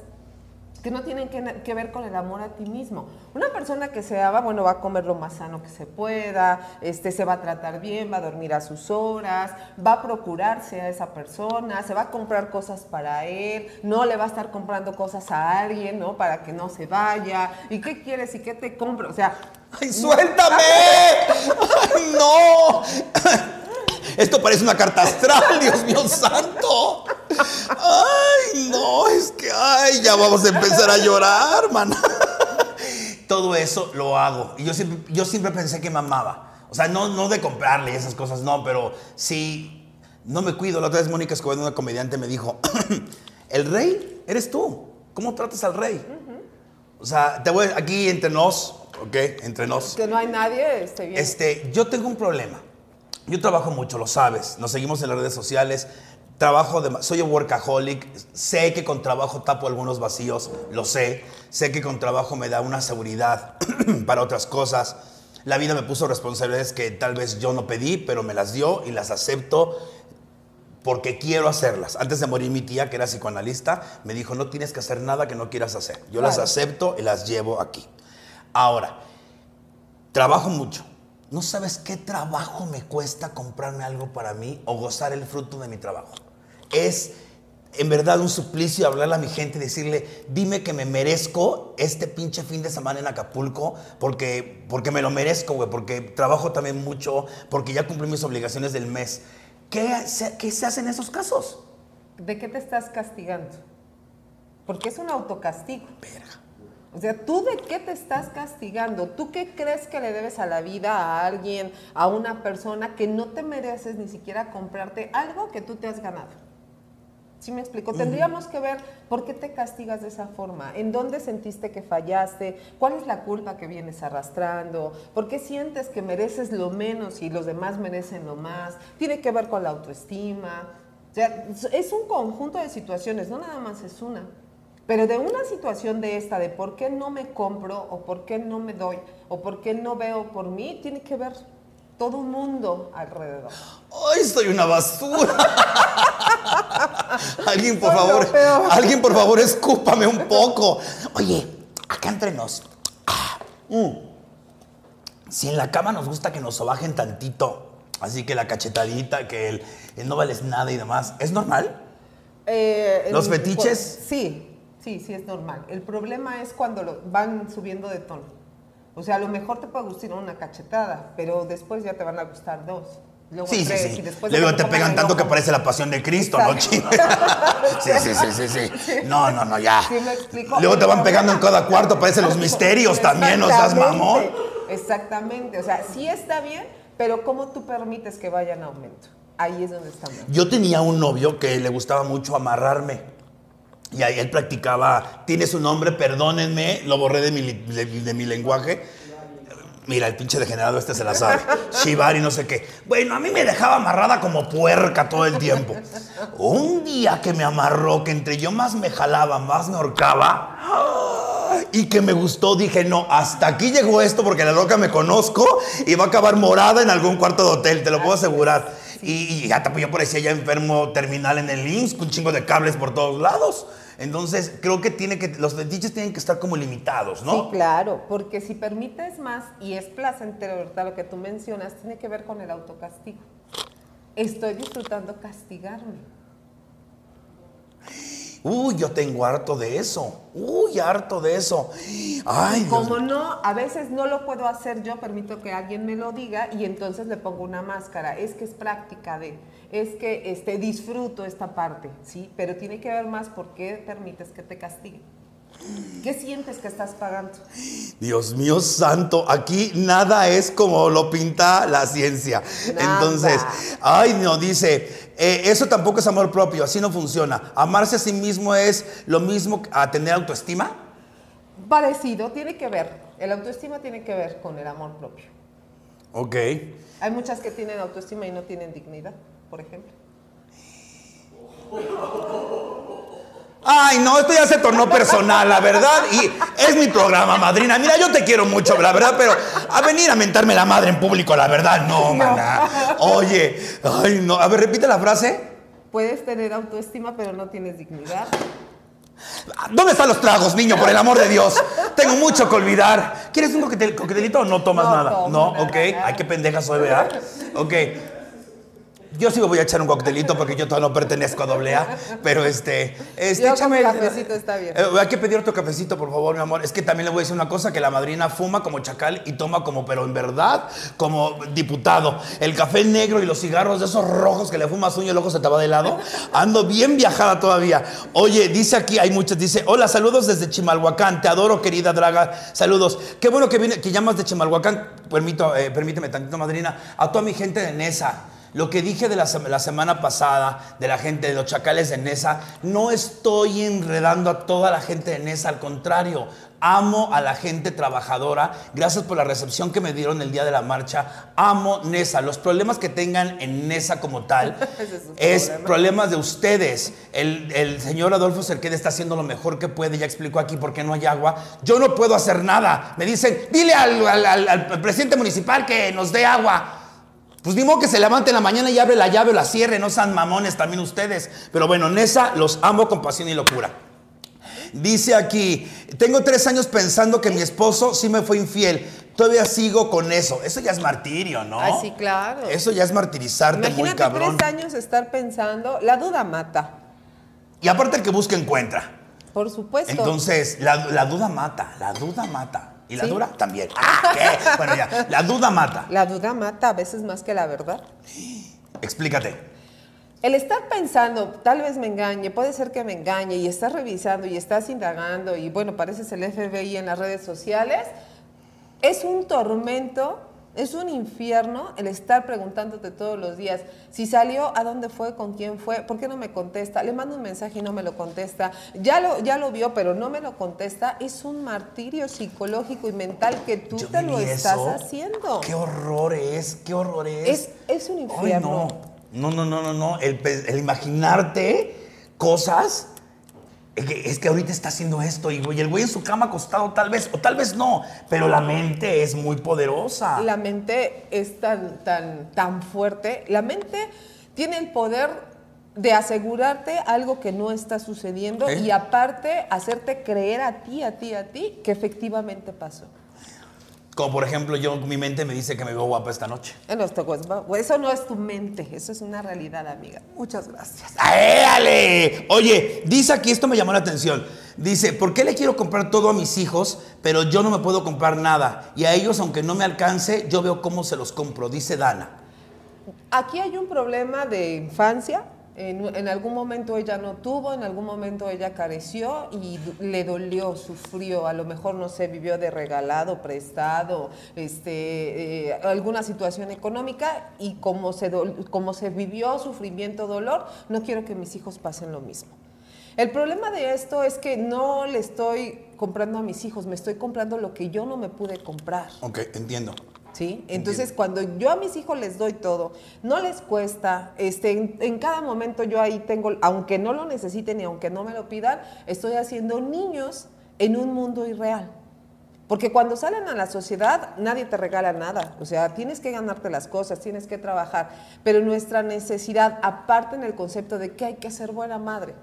S4: que no tienen que, que ver con el amor a ti mismo. Una persona que se ama, bueno, va a comer lo más sano que se pueda, este, se va a tratar bien, va a dormir a sus horas, va a procurarse a esa persona, se va a comprar cosas para él, no le va a estar comprando cosas a alguien, ¿no? Para que no se vaya. ¿Y qué quieres? ¿Y qué te compro? O sea...
S3: ¡Ay, suéltame! ¡Ay, no! Esto parece una carta astral, Dios mío santo. Ay, no, es que, ay, ya vamos a empezar a llorar, man. Todo eso lo hago. Y yo siempre, yo siempre pensé que me amaba. O sea, no, no de comprarle esas cosas, no, pero sí, no me cuido. La otra vez Mónica Escobedo, una comediante, me dijo, el rey eres tú. ¿Cómo tratas al rey? O sea, te voy aquí entre nos, ¿ok? Entre nos.
S4: Que no hay nadie, este, bien.
S3: Este, yo tengo un problema. Yo trabajo mucho, lo sabes. Nos seguimos en las redes sociales. Trabajo de, soy un workaholic. Sé que con trabajo tapo algunos vacíos, lo sé. Sé que con trabajo me da una seguridad para otras cosas. La vida me puso responsabilidades que tal vez yo no pedí, pero me las dio y las acepto porque quiero hacerlas. Antes de morir mi tía, que era psicoanalista, me dijo, no tienes que hacer nada que no quieras hacer. Yo las acepto y las llevo aquí. Ahora, trabajo mucho. No sabes qué trabajo me cuesta comprarme algo para mí o gozar el fruto de mi trabajo. Es en verdad un suplicio hablarle a mi gente y decirle, dime que me merezco este pinche fin de semana en Acapulco porque, porque me lo merezco, güey, porque trabajo también mucho, porque ya cumplí mis obligaciones del mes. ¿Qué se, qué se hace en esos casos?
S4: ¿De qué te estás castigando? Porque es un autocastigo.
S3: Verga.
S4: O sea, ¿tú de qué te estás castigando? ¿Tú qué crees que le debes a la vida, a alguien, a una persona que no te mereces ni siquiera comprarte algo que tú te has ganado? ¿Sí me explico? Tendríamos que ver por qué te castigas de esa forma, en dónde sentiste que fallaste, cuál es la culpa que vienes arrastrando, por qué sientes que mereces lo menos y los demás merecen lo más. Tiene que ver con la autoestima. O sea, es un conjunto de situaciones, no nada más es una. Pero de una situación de esta, de por qué no me compro, o por qué no me doy, o por qué no veo por mí, tiene que ver todo un mundo alrededor.
S3: ¡Ay, soy una basura! alguien, por
S4: Soy
S3: favor, alguien, por favor, escúpame un poco. Oye, acá entre nos. Ah, mm. Si en la cama nos gusta que nos sobajen tantito, así que la cachetadita, que el, el no vales nada y demás, ¿es normal?
S4: Eh,
S3: ¿Los fetiches?
S4: Sí, sí, sí es normal. El problema es cuando lo- van subiendo de tono. O sea, a lo mejor te puede gustar una cachetada, pero después ya te van a gustar dos. Luego
S3: Sí, sí,
S4: tres,
S3: sí.
S4: y después de
S3: Luego te pegan tanto que parece la pasión de Cristo, ¿no, ching? Sí, sí, sí, sí, sí. No, no, no, ya.
S4: ¿Sí me explico?
S3: Luego te van pegando en cada cuarto, parecen los misterios también, no seas mamón.
S4: Exactamente. O sea, sí está bien, pero ¿cómo tú permites que vaya en aumento? Ahí es donde está mal.
S3: Yo tenía un novio que le gustaba mucho amarrarme. Y ahí él practicaba, tiene su nombre, perdónenme, lo borré de mi, de, de mi lenguaje. Mira, el pinche degenerado este se la sabe. Shibari, no sé qué. Bueno, a mí me dejaba amarrada como puerca todo el tiempo. Un día que me amarró, que entre yo más me jalaba, más me ahorcaba. Y que me gustó, dije, no, hasta aquí llegó esto porque la loca me conozco y va a acabar morada en algún cuarto de hotel, te lo puedo asegurar. Y, y ya pues, yo parecía ya enfermo terminal en el IMSS, con un chingo de cables por todos lados. Entonces, creo que, tiene que los fetiches tienen que estar como limitados, ¿no?
S4: Sí, claro, porque si permites más y es placentero, ¿verdad? Lo que tú mencionas, tiene que ver con el autocastigo. Estoy disfrutando castigarme.
S3: Uy, yo tengo harto de eso. Uy, harto de eso. Ay, Dios
S4: Como no, a veces no lo puedo hacer yo, permito que alguien me lo diga y entonces le pongo una máscara. Es que es práctica de, es que este, disfruto esta parte, ¿sí? Pero tiene que ver más por qué permites que te castiguen. ¿Qué sientes que estás pagando?
S3: Dios mío santo, aquí nada es como lo pinta la ciencia.
S4: Nada.
S3: Entonces, ay no, dice, eh, eso tampoco es amor propio, así no funciona. Amarse a sí mismo es lo mismo a tener autoestima.
S4: Parecido, tiene que ver. El autoestima tiene que ver con el amor propio.
S3: Ok.
S4: Hay muchas que tienen autoestima y no tienen dignidad, por ejemplo.
S3: Ay, no, esto ya se tornó personal, la verdad. Y es mi programa, madrina. Mira, yo te quiero mucho, la verdad, pero a venir a mentarme la madre en público, la verdad, no, maná. Oye, ay, no. A ver, repite la frase.
S4: Puedes tener autoestima, pero no tienes dignidad.
S3: ¿Dónde están los tragos, niño? Por el amor de Dios. Tengo mucho que olvidar. ¿Quieres un coquetel- coquetelito o no tomas
S4: No
S3: nada?
S4: tomo
S3: no,
S4: nada.
S3: ok. Ay, qué pendeja soy, ¿verdad? Ok. Yo sí me voy a echar un coctelito porque yo todavía no pertenezco a doble A. Pero este. este
S4: Yo con
S3: échame el-
S4: cafecito está bien.
S3: Eh, hay que pedir otro cafecito, por favor, mi amor. Es que también le voy a decir una cosa: que la madrina fuma como chacal y toma como, pero en verdad, como diputado. El café negro y los cigarros de esos rojos que le fumas uña y el ojo se te va de lado. Ando bien viajada todavía. Oye, dice aquí, hay muchas, dice: Hola, saludos desde Chimalhuacán. Te adoro, querida Draga. Saludos. Qué bueno que, viene, que llamas de Chimalhuacán. Permito, eh, permíteme tantito, madrina. A toda mi gente de Nesa. Lo que dije de la, sema- la semana pasada de la gente de los chacales de Nesa, no estoy enredando a toda la gente de Nesa, al contrario, amo a la gente trabajadora. Gracias por la recepción que me dieron el día de la marcha. Amo Nesa. Los problemas que tengan en Nesa como tal
S4: es
S3: es
S4: problema.
S3: problemas de ustedes. El, el señor Adolfo Cerqueda está haciendo lo mejor que puede. Ya explicó aquí por qué no hay agua. Yo no puedo hacer nada. Me dicen, dile al, al- al- al presidente municipal que nos dé agua. Pues ni modo que se levante en la mañana y abre la llave o la cierre, no sean mamones también ustedes. Pero bueno, Nesa los amo con pasión y locura. Dice aquí, tengo tres años pensando que mi esposo sí me fue infiel. Todavía sigo con eso. Eso ya es martirio, ¿no?
S4: Ay, sí, claro.
S3: Eso ya es martirizarte muy
S4: Imagínate
S3: cabrón.
S4: tres años estar pensando, la duda mata,
S3: Y aparte el que busca encuentra.
S4: por supuesto.
S3: Entonces, la, la duda mata, la duda mata. Y la
S4: Sí.
S3: dura también. Ah, ¿qué? Bueno, ya, la duda mata.
S4: La duda mata a veces más que la verdad.
S3: Explícate.
S4: El estar pensando, tal vez me engañe, puede ser que me engañe, y estás revisando y estás indagando, y bueno, pareces el FBI en las redes sociales, es un tormento Es un infierno el estar preguntándote todos los días si salió, a dónde fue, con quién fue, por qué no me contesta, le mando un mensaje y no me lo contesta, ya lo, ya lo vio pero no me lo contesta. Es un martirio psicológico y mental que tú
S3: Yo
S4: te lo estás
S3: eso.
S4: haciendo.
S3: Qué horror es, qué horror es.
S4: Es, es un
S3: Ay,
S4: infierno.
S3: no. No, no, no, no, no. El, el imaginarte cosas. Es que, es que ahorita está haciendo esto y, güey, el güey en su cama acostado tal vez, o tal vez no, pero la mente es muy poderosa.
S4: La mente es tan, tan, tan fuerte. La mente tiene el poder de asegurarte algo que no está sucediendo
S3: ¿Eh?
S4: y aparte hacerte creer a ti, a ti, a ti que efectivamente pasó.
S3: Como por ejemplo, yo, mi mente me dice que me veo guapa esta noche.
S4: Eso no es tu mente, eso es una realidad, amiga. Muchas gracias.
S3: ¡Éale! Oye, dice aquí, esto me llamó la atención. Dice, ¿por qué le quiero comprar todo a mis hijos, pero yo no me puedo comprar nada? Y a ellos, aunque no me alcance, yo veo cómo se los compro, dice Dana.
S4: Aquí hay un problema de infancia. En, algún momento ella no tuvo, en algún momento ella careció y le dolió, sufrió, a lo mejor no sé, vivió de regalado, prestado, este, eh, alguna situación económica y como se, como se vivió sufrimiento, dolor, no quiero que mis hijos pasen lo mismo. El problema de esto es que no le estoy comprando a mis hijos, me estoy comprando lo que yo no me pude comprar.
S3: Ok, entiendo.
S4: ¿Sí? Entonces, cuando yo a mis hijos les doy todo, no les cuesta, este, en, en cada momento yo ahí tengo, aunque no lo necesiten y aunque no me lo pidan, estoy haciendo niños en un mundo irreal. Porque cuando salen a la sociedad, nadie te regala nada. O sea, tienes que ganarte las cosas, tienes que trabajar. Pero nuestra necesidad, aparte en el concepto de que hay que ser buena madre.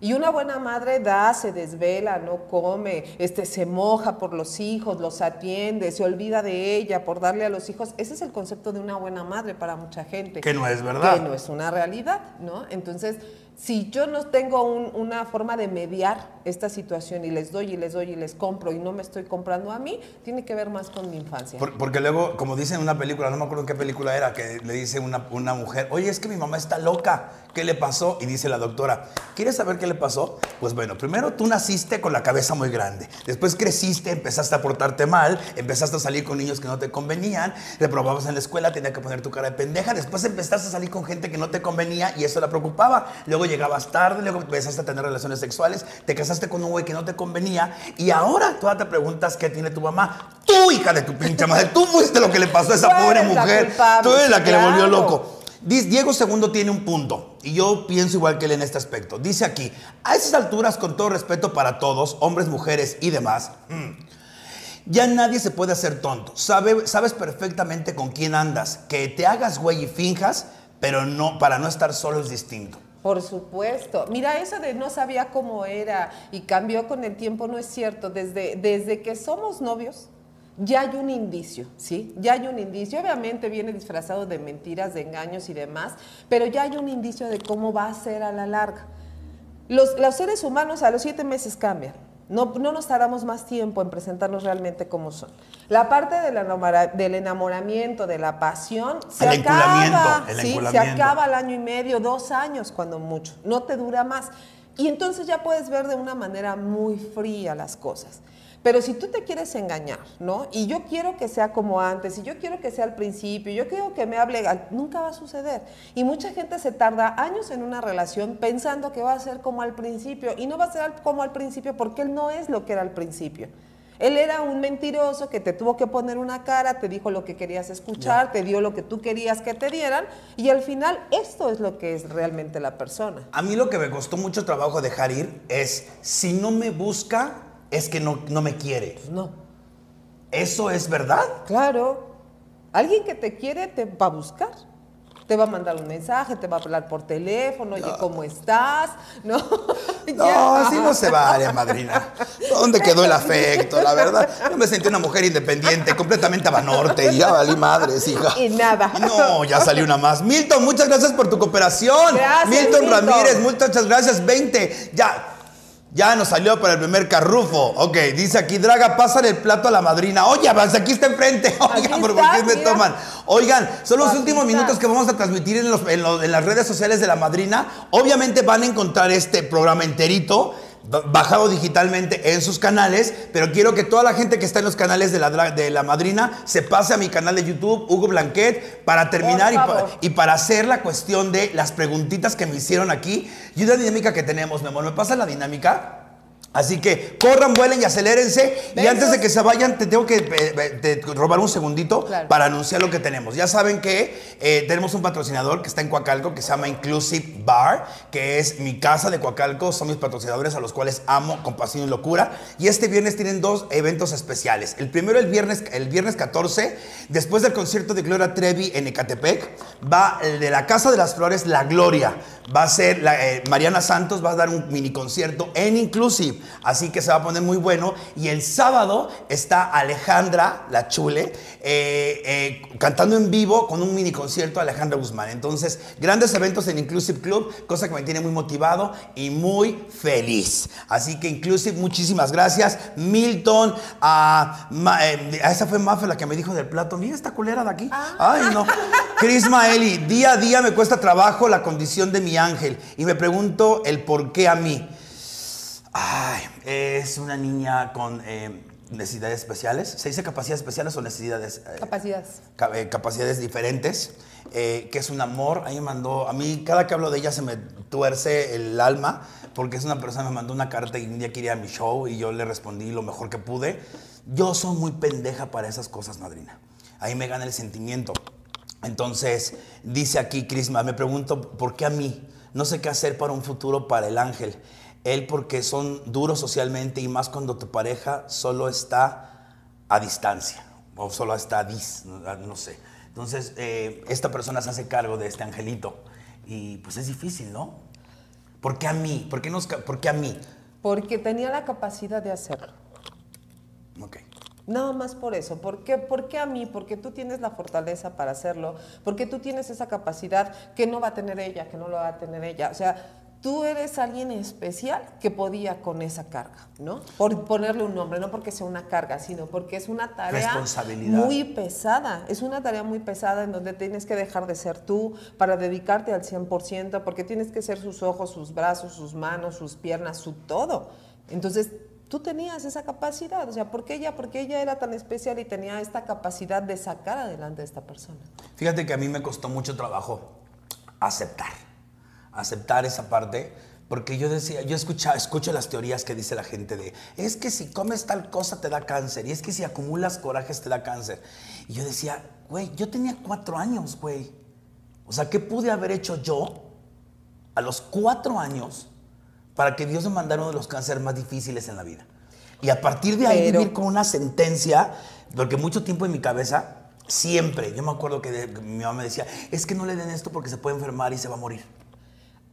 S4: Y una buena madre da, se desvela, no come, este, se moja por los hijos, los atiende, se olvida de ella por darle a los hijos. Ese es el concepto de una buena madre para mucha gente.
S3: Que no es verdad.
S4: Que no es una realidad, ¿no? Entonces, si yo no tengo un- una forma de mediar esta situación y les doy y les doy y les compro y no me estoy comprando a mí, tiene que ver más con mi infancia.
S3: Por- porque luego, como dice en una película, no me acuerdo en qué película era, que le dice una, una mujer, oye, es que mi mamá está loca, ¿qué le pasó? Y dice la doctora, ¿quieres saber qué le pasó? Pues bueno, primero tú naciste con la cabeza muy grande, después creciste, empezaste a portarte mal, empezaste a salir con niños que no te convenían, reprobabas en la escuela, tenía que poner tu cara de pendeja, después empezaste a salir con gente que no te convenía y eso la preocupaba, luego llegabas tarde, luego empezaste a tener relaciones sexuales, te casaste con un güey que no te convenía y ahora tú te preguntas qué tiene tu mamá. Tú, hija de tu pinche madre, tú fuiste lo que le pasó a esa pobre mujer.
S4: culpable,
S3: Tú eres la que le volvió loco. Diego II tiene un punto, y yo pienso igual que él en este aspecto. Dice aquí, a esas alturas, con todo respeto para todos, hombres, mujeres y demás, mm, ya nadie se puede hacer tonto. Sabe- sabes perfectamente con quién andas. Que te hagas güey y finjas, pero no, para no estar solo es distinto.
S4: Por supuesto. Mira, eso de no sabía cómo era y cambió con el tiempo no es cierto. Desde, desde que somos novios, ya hay un indicio, ¿sí? Ya hay un indicio. Obviamente viene disfrazado de mentiras, de engaños y demás, pero ya hay un indicio de cómo va a ser a la larga. Los, los seres humanos a los siete meses cambian. No, no nos tardamos más tiempo en presentarnos realmente como son. La parte del, enamora- del enamoramiento, de la pasión, se
S3: El
S4: acaba.
S3: el
S4: sí, se acaba al año y medio, dos años cuando mucho. No te dura más. Y entonces ya puedes ver de una manera muy fría las cosas. Pero si tú te quieres engañar, ¿no? Y yo quiero que sea como antes, y yo quiero que sea al principio, yo quiero que me hable, nunca va a suceder. Y mucha gente se tarda años en una relación pensando que va a ser como al principio, y no va a ser como al principio porque él no es lo que era al principio. Él era un mentiroso que te tuvo que poner una cara, te dijo lo que querías escuchar, te dio lo que tú querías que te dieran, y al final esto es lo que es realmente la persona.
S3: A mí lo que me costó mucho trabajo dejar ir es, si no me busca, es que no, no me quiere.
S4: No.
S3: ¿Eso es verdad?
S4: Claro. Alguien que te quiere te va a buscar. Te va a mandar un mensaje, te va a hablar por teléfono, oye, ¿cómo estás? No,
S3: No, así no se vale, madrina. ¿Dónde quedó el afecto? La verdad, yo me sentí una mujer independiente, completamente abanorte, y ya valí madres, hija.
S4: Y nada.
S3: No, ya salió una más. Milton, muchas gracias por tu cooperación.
S4: Gracias,
S3: Milton,
S4: Milton.
S3: Ramírez, muchas gracias. 20. Ya. Ya nos salió para el primer carrufo. Ok, dice aquí, Draga, pásale el plato a la madrina. Oye, aquí está enfrente. Oigan, ¿por qué me toman? Oigan, son los últimos minutos que vamos a transmitir en, los- en los- en las redes sociales de la madrina. Obviamente van a encontrar este programa enterito. Ba- bajado digitalmente en sus canales, pero quiero que toda la gente que está en los canales de la, de la madrina se pase a mi canal de YouTube, Hugo Blanquet, para terminar y, pa-
S4: favor.
S3: y para hacer la cuestión de las preguntitas que me hicieron aquí y una dinámica que tenemos, mi amor. ¿Me pasa la dinámica? Así que corran, vuelen y acelérense. Y antes de que se vayan, te tengo que eh, eh, te- robar un segundito
S4: Claro.
S3: para anunciar lo que tenemos. Ya saben que eh, tenemos un patrocinador que está en Coacalco que se llama Inclusive Bar, que es mi casa de Coacalco. Son mis patrocinadores a los cuales amo con pasión y locura. Y este viernes tienen dos eventos especiales. El primero el viernes, el viernes 14, después del concierto de Gloria Trevi en Ecatepec, va el de la Casa de las Flores, La Gloria. Va a ser, la, eh, Mariana Santos va a dar un mini concierto en Inclusive. Así que se va a poner muy bueno. Y el sábado está Alejandra, la chule, eh, eh, cantando en vivo con un mini concierto de Alejandra Guzmán. Entonces, grandes eventos en Inclusive Club, cosa que me tiene muy motivado y muy feliz. Así que Inclusive, muchísimas gracias. Milton, a, eh, a esa fue Mafe la que me dijo del plato. Mira esta culera de aquí. Ay, no. Chris Maeli, día a día me cuesta trabajo la condición de mi ángel y me pregunto el por qué a mí. Ay, es una niña con eh, necesidades especiales. ¿Se dice capacidades especiales o necesidades? eh,
S4: Capacidades.
S3: ca- eh, capacidades diferentes, que es un amor. A mí me mandó, a mí cada que hablo de ella se me tuerce el alma, porque es una persona que me mandó una carta y un día quería mi show y yo le respondí lo mejor que pude. Yo soy muy pendeja para esas cosas, madrina. Ahí me gana el sentimiento. Entonces, dice aquí Crisma, me pregunto, ¿por qué a mí? No sé qué hacer para un futuro para el ángel. Él porque son duros socialmente y más cuando tu pareja solo está a distancia o solo está a dis, no, no sé. Entonces, eh, esta persona se hace cargo de este angelito y pues es difícil, ¿no? ¿Por qué a mí? ¿Por qué, nos, por qué a mí?
S4: Porque tenía la capacidad de hacerlo.
S3: Ok.
S4: Nada más por eso. ¿Por qué? ¿Por qué a mí? Porque tú tienes la fortaleza para hacerlo. Porque tú tienes esa capacidad que no va a tener ella, que no lo va a tener ella. O sea, tú eres alguien especial que podía con esa carga, ¿no? Por ponerle un nombre, no porque sea una carga, sino porque es una tarea
S3: Responsabilidad.
S4: muy pesada. Es una tarea muy pesada en donde tienes que dejar de ser tú para dedicarte al 100%, porque tienes que ser sus ojos, sus brazos, sus manos, sus piernas, su todo. Entonces, tú tenías esa capacidad. O sea, ¿por qué ella? Porque ella era tan especial y tenía esta capacidad de sacar adelante a esta persona.
S3: Fíjate que a mí me costó mucho trabajo aceptar, aceptar esa parte, porque yo decía, yo escucha, escucho las teorías que dice la gente de, es que si comes tal cosa te da cáncer, y es que si acumulas corajes te da cáncer. Y yo decía, güey, yo tenía cuatro años, güey. O sea, ¿qué pude haber hecho yo a los cuatro años para que Dios me mandara uno de los cánceres más difíciles en la vida? Y a partir de ahí
S4: Pero-
S3: vivir con una sentencia, porque mucho tiempo en mi cabeza, siempre, yo me acuerdo que, de- que mi mamá me decía, es que no le den esto porque se puede enfermar y se va a morir.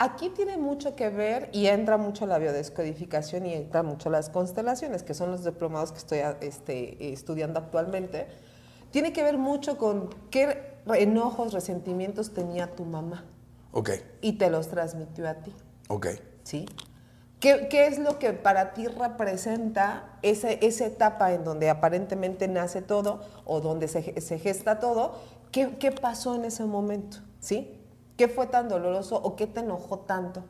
S4: Aquí tiene mucho que ver y entra mucho la biodescodificación y entra mucho las constelaciones, que son los diplomados que estoy este, estudiando actualmente. Tiene que ver mucho con qué enojos, resentimientos tenía tu mamá
S3: Ok,
S4: y te los transmitió a ti.
S3: ok.
S4: ¿sí? ¿Qué, qué es lo que para ti representa ese, esa etapa en donde aparentemente nace todo o donde se gesta todo? ¿Qué, qué pasó en ese momento? ¿Sí? ¿Qué fue tan doloroso o qué te enojó tanto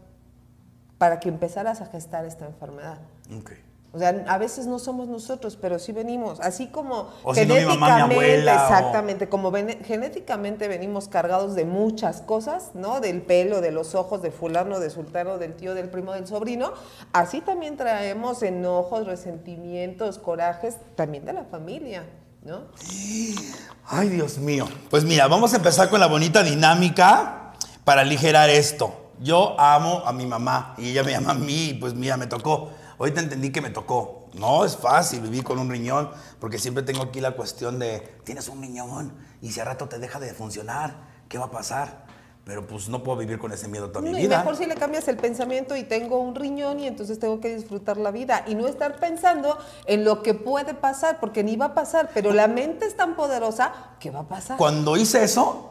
S4: para que empezaras a gestar esta enfermedad?
S3: ok.
S4: O sea, a veces no somos nosotros, pero sí venimos, así como
S3: O si no, mi mamá, mi abuela, o-
S4: exactamente, como vene- genéticamente venimos cargados de muchas cosas, ¿no? Del pelo, de los ojos, de fulano, de sultano, del tío, del primo, del sobrino, así también traemos enojos, resentimientos, corajes, también de la familia, ¿no?
S3: Ay, Dios mío. Pues mira, vamos a empezar con la bonita dinámica para aligerar esto. Yo amo a mi mamá y ella me llama a mí y pues mira, me tocó. Ahorita entendí que me tocó. No es fácil vivir con un riñón porque siempre tengo aquí la cuestión de, tienes un riñón y si a rato te deja de funcionar, ¿qué va a pasar? Pero pues no puedo vivir con ese miedo toda mi
S4: No, y
S3: vida.
S4: mejor si le cambias el pensamiento y tengo un riñón y entonces tengo que disfrutar la vida y no estar pensando en lo que puede pasar, porque ni va a pasar, pero la mente es tan poderosa que va a pasar.
S3: Cuando hice eso,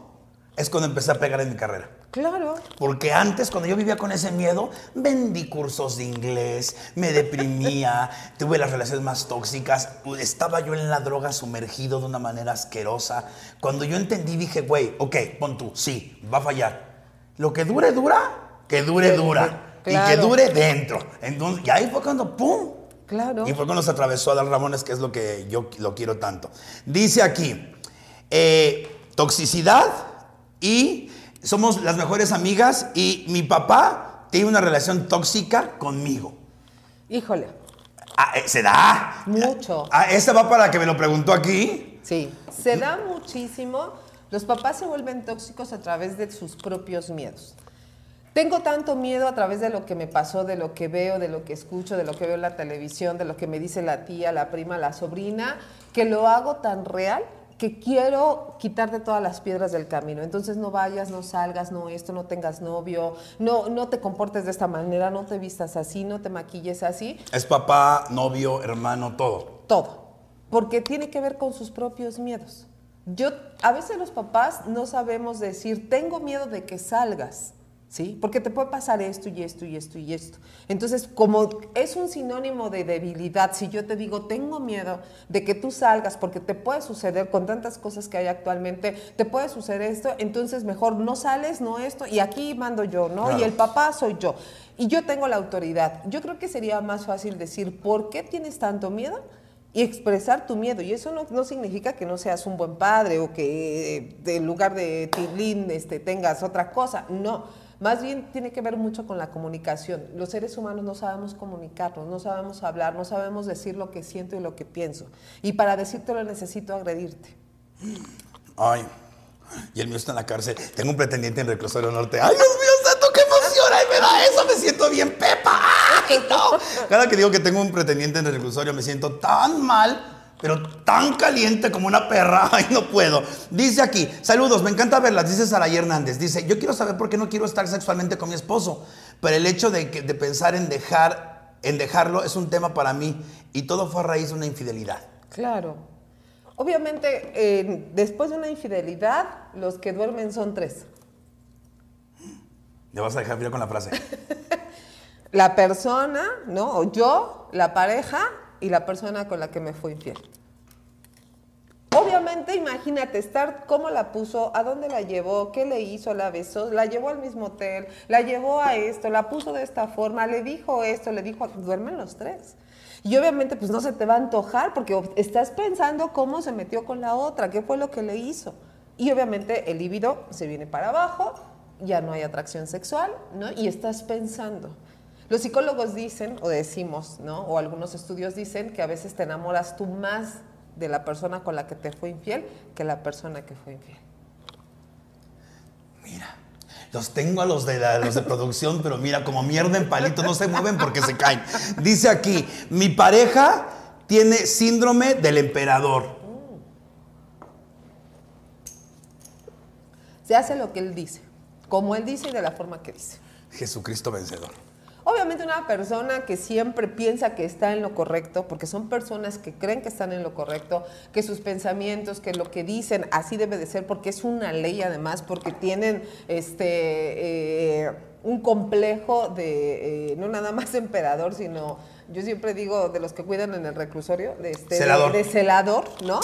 S3: es cuando empecé a pegar en mi carrera.
S4: Claro.
S3: Porque antes, cuando yo vivía con ese miedo, vendí cursos de inglés, me deprimía, tuve las relaciones más tóxicas, estaba yo en la droga sumergido de una manera asquerosa. Cuando yo entendí, dije, güey, ok, pon tú, sí, va a fallar. Lo que dure, dura, que dure, dura. Y que dure dentro. Entonces, y ahí fue cuando, ¡pum!
S4: Claro.
S3: Y fue cuando se atravesó a Adal Ramones, que es lo que yo lo quiero tanto. Dice aquí, eh, toxicidad y somos las mejores amigas y mi papá tiene una relación tóxica conmigo.
S4: Híjole,
S3: Ah, eh, ¿Se da?
S4: Mucho.
S3: Ah, esta va para que me lo preguntó aquí.
S4: sí. Se da muchísimo. Los papás se vuelven tóxicos a través de sus propios miedos. Tengo tanto miedo a través de lo que me pasó, de lo que veo, de lo que escucho, de lo que veo en la televisión, de lo que me dice la tía, la prima, la sobrina, que lo hago tan real que quiero quitarte todas las piedras del camino. Entonces no vayas, no salgas, no esto, no tengas novio, no, no te comportes de esta manera, no te vistas así, no te maquilles así.
S3: Es papá, novio, hermano, todo.
S4: Todo. Porque tiene que ver con sus propios miedos. Yo, a veces los papás no sabemos decir, tengo miedo de que salgas, ¿sí? Porque te puede pasar esto y esto y esto y esto. Entonces, como es un sinónimo de debilidad, si yo te digo, tengo miedo de que tú salgas porque te puede suceder con tantas cosas que hay actualmente, te puede suceder esto, entonces mejor no sales, no esto, y aquí mando yo, ¿no?
S3: Claro.
S4: Y el papá soy yo. Y yo tengo la autoridad. Yo creo que sería más fácil decir, ¿por qué tienes tanto miedo? y expresar tu miedo. Y eso no, no significa que no seas un buen padre o que eh, en lugar de tilín este, tengas otra cosa. No. Más bien tiene que ver mucho con la comunicación. Los seres humanos no sabemos comunicarnos, no sabemos hablar, no sabemos decir lo que siento y lo que pienso. Y para decírtelo necesito agredirte.
S3: Ay, y el mío está en la cárcel. Tengo un pretendiente en Reclusorio Norte. ¡Ay, Dios mío, santo, qué emoción! ¡Ay, me da eso! Me siento bien pepa. ¡Ay, no! Cada que digo que tengo un pretendiente en el reclusorio me siento tan mal, pero tan caliente como una perra. ¡Ay, no puedo! Dice aquí, saludos, me encanta verlas. Dice Saray Hernández. Dice, yo quiero saber por qué no quiero estar sexualmente con mi esposo. Pero el hecho de, que- de pensar en, dejar, en dejarlo es un tema para mí. Y todo fue a raíz de una infidelidad.
S4: Claro. Obviamente, eh, después de una infidelidad, los que duermen son tres.
S3: ¿Le vas a dejar bien con la frase?
S4: La persona, ¿no? O yo, la pareja y la persona con la que me fue infiel. Obviamente, imagínate estar cómo la puso, a dónde la llevó, qué le hizo, la besó, la llevó al mismo hotel, la llevó a esto, la puso de esta forma, le dijo esto, le dijo, duermen los tres. Y obviamente, pues no se te va a antojar porque estás pensando cómo se metió con la otra, qué fue lo que le hizo. Y obviamente el líbido se viene para abajo, ya no hay atracción sexual, ¿no? Y estás pensando. Los psicólogos dicen, o decimos, ¿no? O algunos estudios dicen que a veces te enamoras tú más de la persona con la que te fue infiel que la persona que fue infiel.
S3: Mira, los tengo a los de, la- los de producción, pero mira, como mierda en palito, no se mueven porque se caen. Dice aquí, mi pareja tiene síndrome del emperador.
S4: Se hace lo que él dice, como él dice y de la forma que dice.
S3: Jesucristo vencedor.
S4: Obviamente una persona que siempre piensa que está en lo correcto, porque son personas que creen que están en lo correcto, que sus pensamientos, que lo que dicen así debe de ser, porque es una ley además, porque tienen este eh, un complejo de eh, no nada más emperador, sino yo siempre digo de los que cuidan en el reclusorio, de, este, de-
S3: Celador.
S4: de celador, ¿no?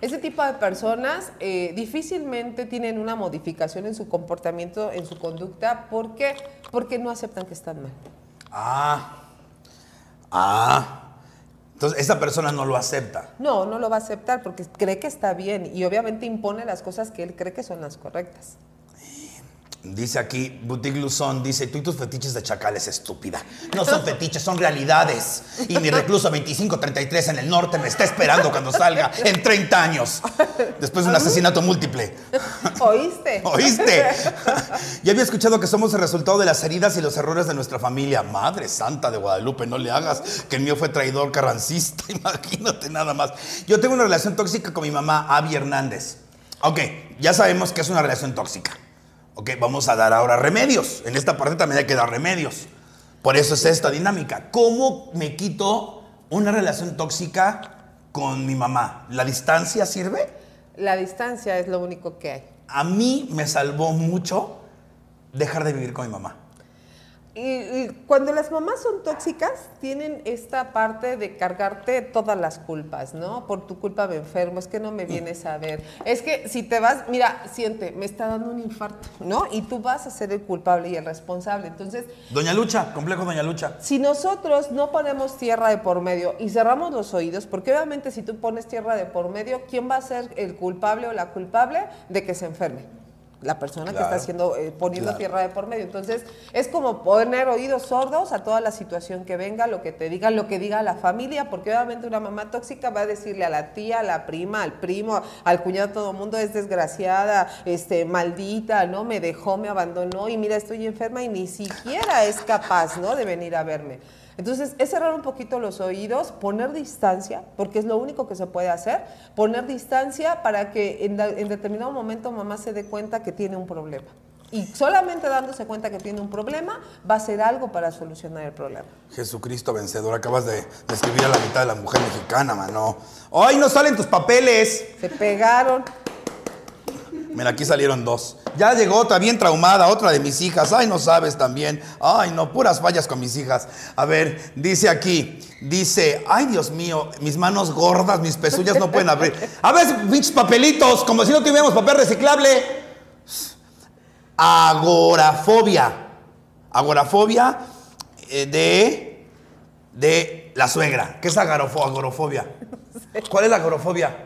S4: Ese tipo de personas eh, difícilmente tienen una modificación en su comportamiento, en su conducta. ¿Por qué? Porque no aceptan que están mal.
S3: Ah, ah. Entonces, esa persona no lo acepta.
S4: No, no lo va a aceptar porque cree que está bien y obviamente impone las cosas que él cree que son las correctas.
S3: Dice aquí, Boutique Luzón, dice, tú y tus fetiches de chacales, estúpida. No son fetiches, son realidades. Y mi recluso 2533 en el norte me está esperando cuando salga en 30 años. Después de un asesinato múltiple.
S4: ¿Oíste?
S3: ¿Oíste? Ya había escuchado que somos el resultado de las heridas y los errores de nuestra familia. Madre santa de Guadalupe, no le hagas que el mío fue traidor carrancista, imagínate nada más. Yo tengo una relación tóxica con mi mamá, Abby Hernández. Ok, ya sabemos que es una relación tóxica. Ok, vamos a dar ahora remedios. En esta parte también hay que dar remedios. Por eso es esta dinámica. ¿Cómo me quito una relación tóxica con mi mamá? ¿La distancia sirve?
S4: La distancia es lo único que hay.
S3: A mí me salvó mucho dejar de vivir con mi mamá.
S4: Y, y cuando las mamás son tóxicas, tienen esta parte de cargarte todas las culpas, ¿no? Por tu culpa me enfermo, es que no me vienes a ver. Es que si te vas, mira, siente, me está dando un infarto, ¿no? Y tú vas a ser el culpable y el responsable. Entonces,
S3: Doña Lucha, complejo Doña Lucha.
S4: si nosotros no ponemos tierra de por medio y cerramos los oídos, porque obviamente si tú pones tierra de por medio, ¿quién va a ser el culpable o la culpable de que se enferme? La persona que está haciendo, eh, poniendo
S3: Claro.
S4: tierra de por medio. Entonces, es como poner oídos sordos a toda la situación que venga, lo que te diga, lo que diga la familia, porque obviamente una mamá tóxica va a decirle a la tía, a la prima, al primo, al cuñado, todo el mundo es desgraciada, este, maldita, ¿no? Me dejó, me abandonó y mira, estoy enferma y ni siquiera es capaz, ¿no? De venir a verme. Entonces, es cerrar un poquito los oídos, poner distancia, porque es lo único que se puede hacer, poner distancia para que en, determinado momento mamá se dé cuenta que tiene un problema. Y solamente dándose cuenta que tiene un problema, va a hacer algo para solucionar el problema.
S3: Jesucristo vencedor, acabas de describir a la mitad de la mujer mexicana, mano. ¡Ay, no salen tus papeles!
S4: Se pegaron.
S3: Mira, aquí salieron dos. Ya llegó otra bien traumada, otra de mis hijas. Ay, no sabes también. Ay, no, puras fallas con mis hijas. A ver, dice aquí, dice, ay, Dios mío, mis manos gordas, mis pezuñas no pueden abrir. A ver, pinches papelitos, como si no tuviéramos papel reciclable. Agorafobia. Agorafobia eh, de, de la suegra. ¿Qué es agorafobia? ¿Cuál es la agorafobia?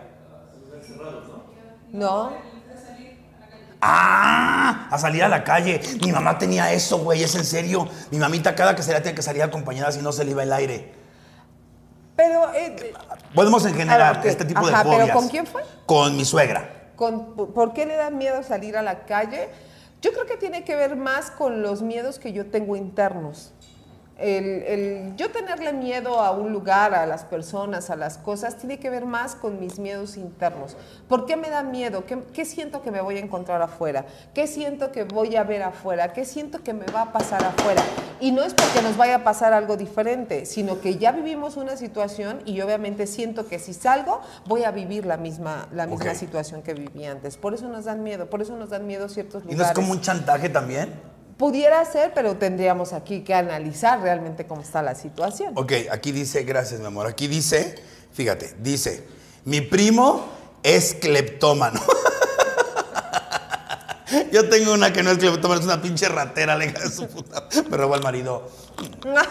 S4: No.
S3: Ah, a salir a la calle. Mi mamá tenía eso, güey, es en serio. Mi mamita cada que salía tenía que salir acompañada si no se le iba el aire.
S4: Pero, eh,
S3: Podemos en general este tipo
S4: Ajá,
S3: de
S4: ¿pero
S3: fobias.
S4: con quién fue?
S3: Con mi suegra.
S4: con- ¿por qué le da miedo salir a la calle? Yo creo que tiene que ver más con los miedos que yo tengo internos. El, el yo tenerle miedo a un lugar, a las personas, a las cosas, tiene que ver más con mis miedos internos. ¿Por qué me da miedo? ¿Qué, qué siento que me voy a encontrar afuera? ¿Qué siento que voy a ver afuera? ¿Qué siento que me va a pasar afuera? Y no es porque nos vaya a pasar algo diferente, sino que ya vivimos una situación y obviamente siento que si salgo voy a vivir la misma, la misma situación que viví antes. Por eso nos dan miedo, por eso nos dan miedo ciertos
S3: ¿Y
S4: lugares.
S3: no es como un chantaje también?
S4: Pudiera ser, pero tendríamos aquí que analizar realmente cómo está la situación.
S3: Ok, aquí dice, gracias mi amor, aquí dice, fíjate, dice, mi primo es cleptómano. Yo tengo una que no es cleptómano, es una pinche ratera, le de su puta. Me robó al marido.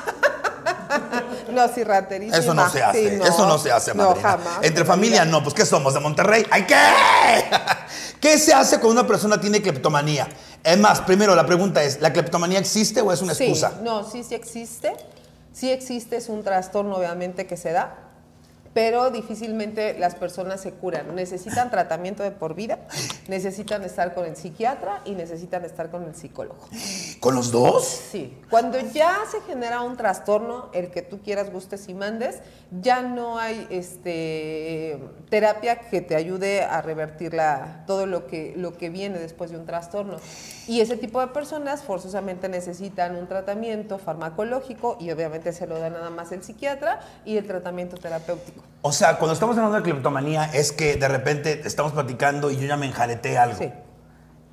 S4: No, sí, raterísima.
S3: Eso no se hace,
S4: Sí,
S3: eso no se hace,
S4: No,
S3: madrina.
S4: jamás.
S3: Entre familia no, pues ¿qué somos? ¿De Monterrey? ¿Ay qué? ¿Qué se hace cuando una persona tiene cleptomanía? Es más, primero la pregunta es, ¿la cleptomanía existe o es una
S4: Sí,
S3: excusa?
S4: no, sí, sí existe. Sí existe, es un trastorno obviamente que se da, pero difícilmente las personas se curan. Necesitan tratamiento de por vida, necesitan estar con el psiquiatra y necesitan estar con el psicólogo.
S3: ¿Con los dos?
S4: Sí, cuando ya se genera un trastorno, el que tú quieras, gustes y mandes, ya no hay este, terapia que te ayude a revertir la- todo lo que, lo que viene después de un trastorno. Y ese tipo de personas forzosamente necesitan un tratamiento farmacológico y obviamente se lo da nada más el psiquiatra y el tratamiento terapéutico.
S3: O sea, cuando estamos hablando de cleptomanía es que de repente estamos platicando y yo ya me enjareté algo.
S4: Sí.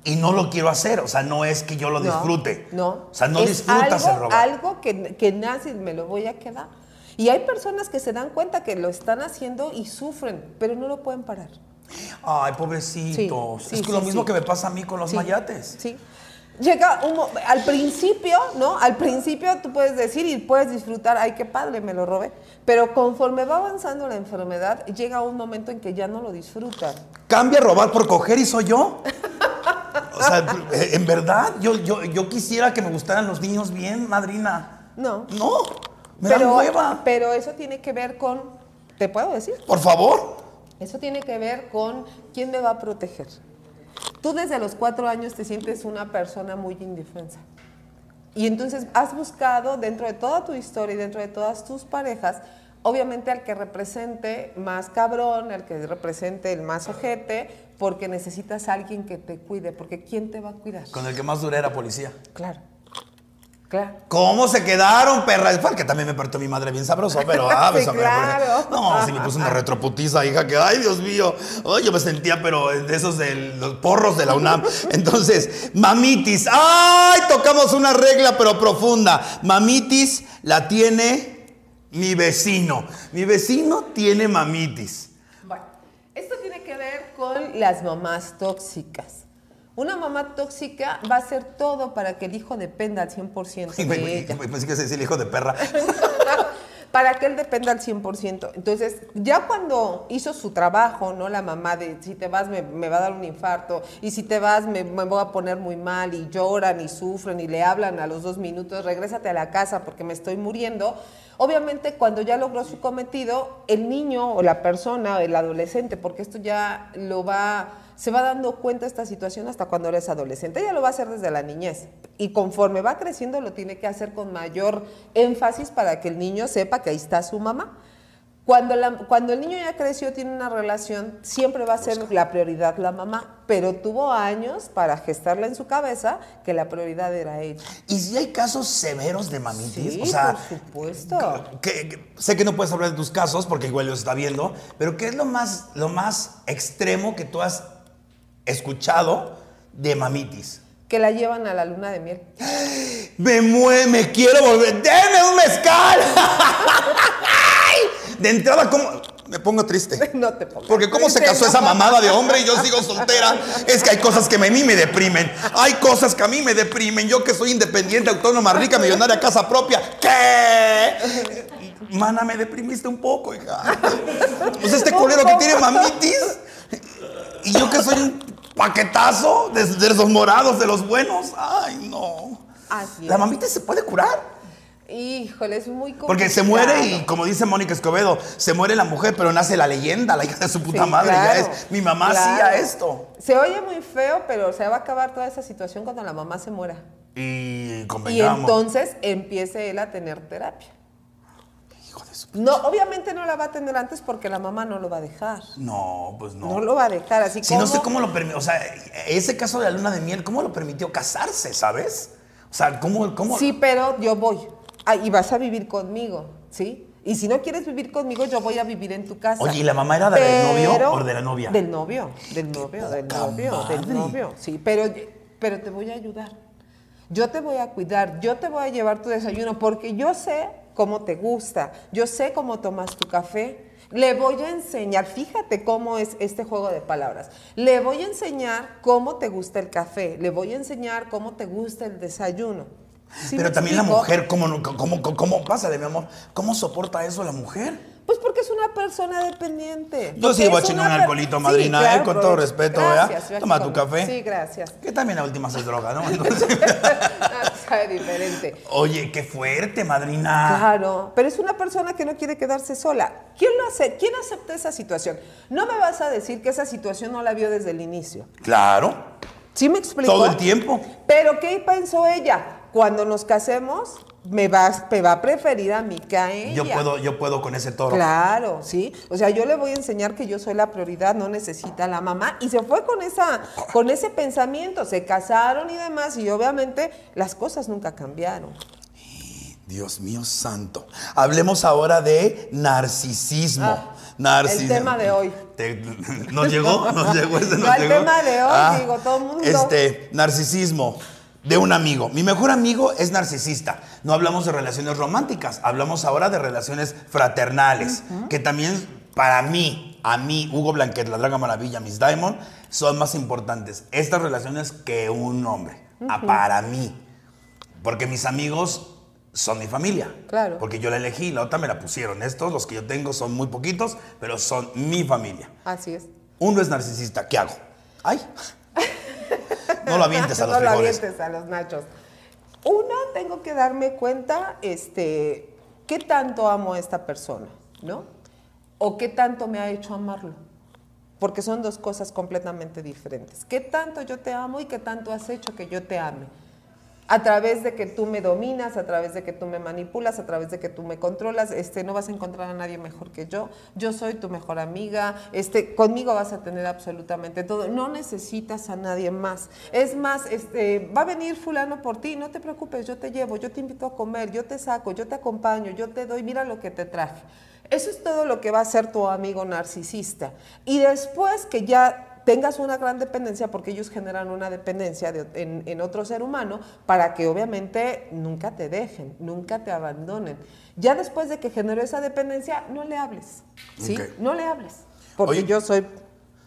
S3: Y no lo quiero hacer, o sea, no es que yo lo
S4: No,
S3: disfrute.
S4: No.
S3: O sea, no
S4: Es
S3: disfrutas
S4: algo,
S3: el robar.
S4: Algo que, que nace y me lo voy a quedar. Y hay personas que se dan cuenta que lo están haciendo y sufren, pero no lo pueden parar.
S3: Ay, pobrecitos.
S4: Sí,
S3: es
S4: sí,
S3: que lo mismo que me pasa a mí con los mayates.
S4: Sí. Llega un al principio, ¿no? Al principio tú puedes decir y puedes disfrutar, ay, qué padre, me lo robé. Pero conforme va avanzando la enfermedad, llega un momento en que ya no lo disfrutan.
S3: Cambia robar por coger y soy yo. O sea, eh, en verdad, yo, yo, yo quisiera que me gustaran los niños bien, madrina.
S4: No.
S3: No, me
S4: pero,
S3: hueva.
S4: pero eso tiene que ver con, ¿te puedo decir?
S3: Por favor.
S4: Eso tiene que ver con quién me va a proteger. Tú desde los cuatro años te sientes una persona muy indefensa. Y entonces has buscado dentro de toda tu historia y dentro de todas tus parejas, obviamente al que represente más cabrón, al que represente el más ojete, porque necesitas a alguien que te cuide, porque ¿quién te va a cuidar?
S3: Con el que más duré era policía.
S4: Claro. Claro.
S3: ¿Cómo se quedaron, perra? Es porque también me partió mi madre bien sabroso, pero ah,
S4: Sí, claro.
S3: No, si me puso una retroputiza, hija, que ay, Dios mío. Ay, yo me sentía, pero de esos de los porros de la UNAM. Entonces, mamitis. Ay, tocamos una regla, pero profunda. Mamitis la tiene mi vecino. Mi vecino tiene mamitis.
S4: Bueno, esto tiene que ver con las mamás tóxicas. Una mamá tóxica va a hacer todo para que el hijo dependa al 100%
S3: Y me-
S4: de
S3: me-
S4: ella.
S3: me- Pensé que el hijo de perra.
S4: para que él dependa al 100%. Entonces, ya cuando hizo su trabajo, ¿no? La mamá de, si te vas me, me va a dar un infarto, y si te vas me, me voy a poner muy mal, y lloran, y sufren, y le hablan a los dos minutos, regrésate a la casa porque me estoy muriendo. Obviamente, cuando ya logró su cometido, el niño o la persona, o el adolescente, porque esto ya lo va, se va dando cuenta esta situación hasta cuando eres adolescente. Ella lo va a hacer desde la niñez. Y conforme va creciendo, lo tiene que hacer con mayor énfasis para que el niño sepa que ahí está su mamá. Cuando, la- cuando el niño ya creció, tiene una relación, siempre va a ser la prioridad la mamá, pero tuvo años para gestarla en su cabeza que la prioridad era ella.
S3: ¿Y si hay casos severos de mamitis?
S4: Sí,
S3: o sea,
S4: por supuesto.
S3: que- que- sé que no puedes hablar de tus casos porque igual los está viendo, pero ¿qué es lo más, lo más extremo que tú has escuchado de mamitis?
S4: Que la llevan a la luna de miel.
S3: Me mueve, me quiero volver. ¡Deme un mezcal! de entrada, ¿cómo? Me pongo triste.
S4: No te pongas
S3: Porque cómo se casó
S4: no.
S3: esa mamada de hombre y yo sigo soltera. Es que hay cosas que a mí me deprimen. Hay cosas que a mí me deprimen. Yo que soy independiente, autónoma, rica, millonaria, casa propia. ¿Qué? Mana, me deprimiste un poco, hija. Pues este culero que tiene mamitis. Y yo que soy un paquetazo de, de los morados, de los buenos. Ay, no.
S4: Así
S3: La
S4: es.
S3: mamitis se puede curar.
S4: Híjole, es muy complicado.
S3: Porque se muere y, como dice Mónica Escobedo, se muere la mujer, pero nace la leyenda, la hija de su puta
S4: Sí,
S3: madre.
S4: claro,
S3: ya es, mi mamá
S4: claro.
S3: hacía esto.
S4: Se oye muy feo, pero se va a acabar toda esa situación cuando la mamá se muera.
S3: Y
S4: Y entonces empiece él a tener terapia.
S3: Hijo de su-
S4: No, obviamente no la va a tener antes porque la mamá no lo va a dejar.
S3: No, pues no.
S4: No, lo va a dejar, así
S3: Si
S4: como...
S3: no sé cómo lo permitió, o sea, ese caso de la luna de miel, ¿cómo lo permitió casarse, sabes? O sea, ¿cómo? cómo?
S4: Sí, pero yo voy. Ah, y vas a vivir conmigo, ¿sí? Y si no quieres vivir conmigo, yo voy a vivir en tu casa.
S3: Oye, ¿y la mamá era del novio o de la novia?
S4: Del novio, del novio, del novio, del novio. Sí, pero, pero te voy a ayudar. Yo te voy a cuidar, yo te voy a llevar tu desayuno porque yo sé cómo te gusta, yo sé cómo tomas tu café. Le voy a enseñar, fíjate cómo es este juego de palabras. Le voy a enseñar cómo te gusta el café, le voy a enseñar cómo te gusta el desayuno. ¿Sí
S3: Pero también la
S4: explico?
S3: mujer, ¿cómo, cómo, cómo, cómo- pásale, mi amor? ¿Cómo soporta eso la mujer?
S4: Pues porque es una persona dependiente.
S3: Yo sí voy a chingar un alcoholito,
S4: Sí,
S3: madrina,
S4: claro,
S3: eh, con todo respeto,
S4: Gracias,
S3: ¿verdad? Toma tu café.
S4: Sí, gracias.
S3: Que también la última es droga, ¿no? Entonces-
S4: Sabe diferente.
S3: Oye, qué fuerte, madrina.
S4: Claro, pero es una persona que no quiere quedarse sola. ¿Quién lo hace? ¿Quién acepta esa situación? No me vas a decir que esa situación no la vio desde el inicio.
S3: Claro,
S4: ¿Sí me explico?
S3: todo el tiempo.
S4: Pero ¿qué pensó ella? Cuando nos casemos, me va, me va a preferir a mí que a ella.
S3: Yo puedo, yo puedo con ese toro.
S4: Claro, sí. O sea, yo le voy a enseñar que yo soy la prioridad, no necesita la mamá. Y se fue con esa, con ese pensamiento. Se casaron y demás, y obviamente las cosas nunca cambiaron.
S3: Dios mío santo. Hablemos ahora de narcisismo.
S4: Ah,
S3: Narcisismo.
S4: el tema de hoy.
S3: ¿Nos llegó? ¿Nos llegó ese?
S4: No,
S3: nos
S4: el
S3: llegó?
S4: tema de hoy, digo, todo el mundo.
S3: Este, narcisismo de un amigo. Mi mejor amigo es narcisista. No hablamos de relaciones románticas, hablamos ahora de relaciones fraternales, que también para mí, a mí, Hugo Blanquet, la Draga Maravilla, Miss Diamond, son más importantes estas relaciones que un hombre. Ah, para mí. Porque mis amigos son mi familia.
S4: Claro.
S3: Porque yo la elegí, la otra me la pusieron. Estos, los que yo tengo, son muy poquitos, pero son mi familia.
S4: Así es.
S3: Uno es narcisista, ¿qué hago? ¡Ay! No lo avientes a los
S4: no lo avientes a los nachos. Uno, tengo que darme cuenta, este, qué tanto amo a esta persona, ¿no? O qué tanto me ha hecho amarlo. Porque son dos cosas completamente diferentes. ¿Qué tanto yo te amo y qué tanto has hecho que yo te ame? A través de que tú me dominas, a través de que tú me manipulas, a través de que tú me controlas, este, no vas a encontrar a nadie mejor que yo, yo soy tu mejor amiga, este, conmigo vas a tener absolutamente todo, no necesitas a nadie más. Es más, este, va a venir fulano por ti, no te preocupes, yo te llevo, yo te invito a comer, yo te saco, yo te acompaño, yo te doy, mira lo que te traje. Eso es todo lo que va a ser tu amigo narcisista. Y después que ya tengas una gran dependencia porque ellos generan una dependencia en, otro ser humano para que obviamente nunca te dejen, nunca te abandonen. Ya después de que generó esa dependencia, no le hables, ¿sí? No le hables, porque yo soy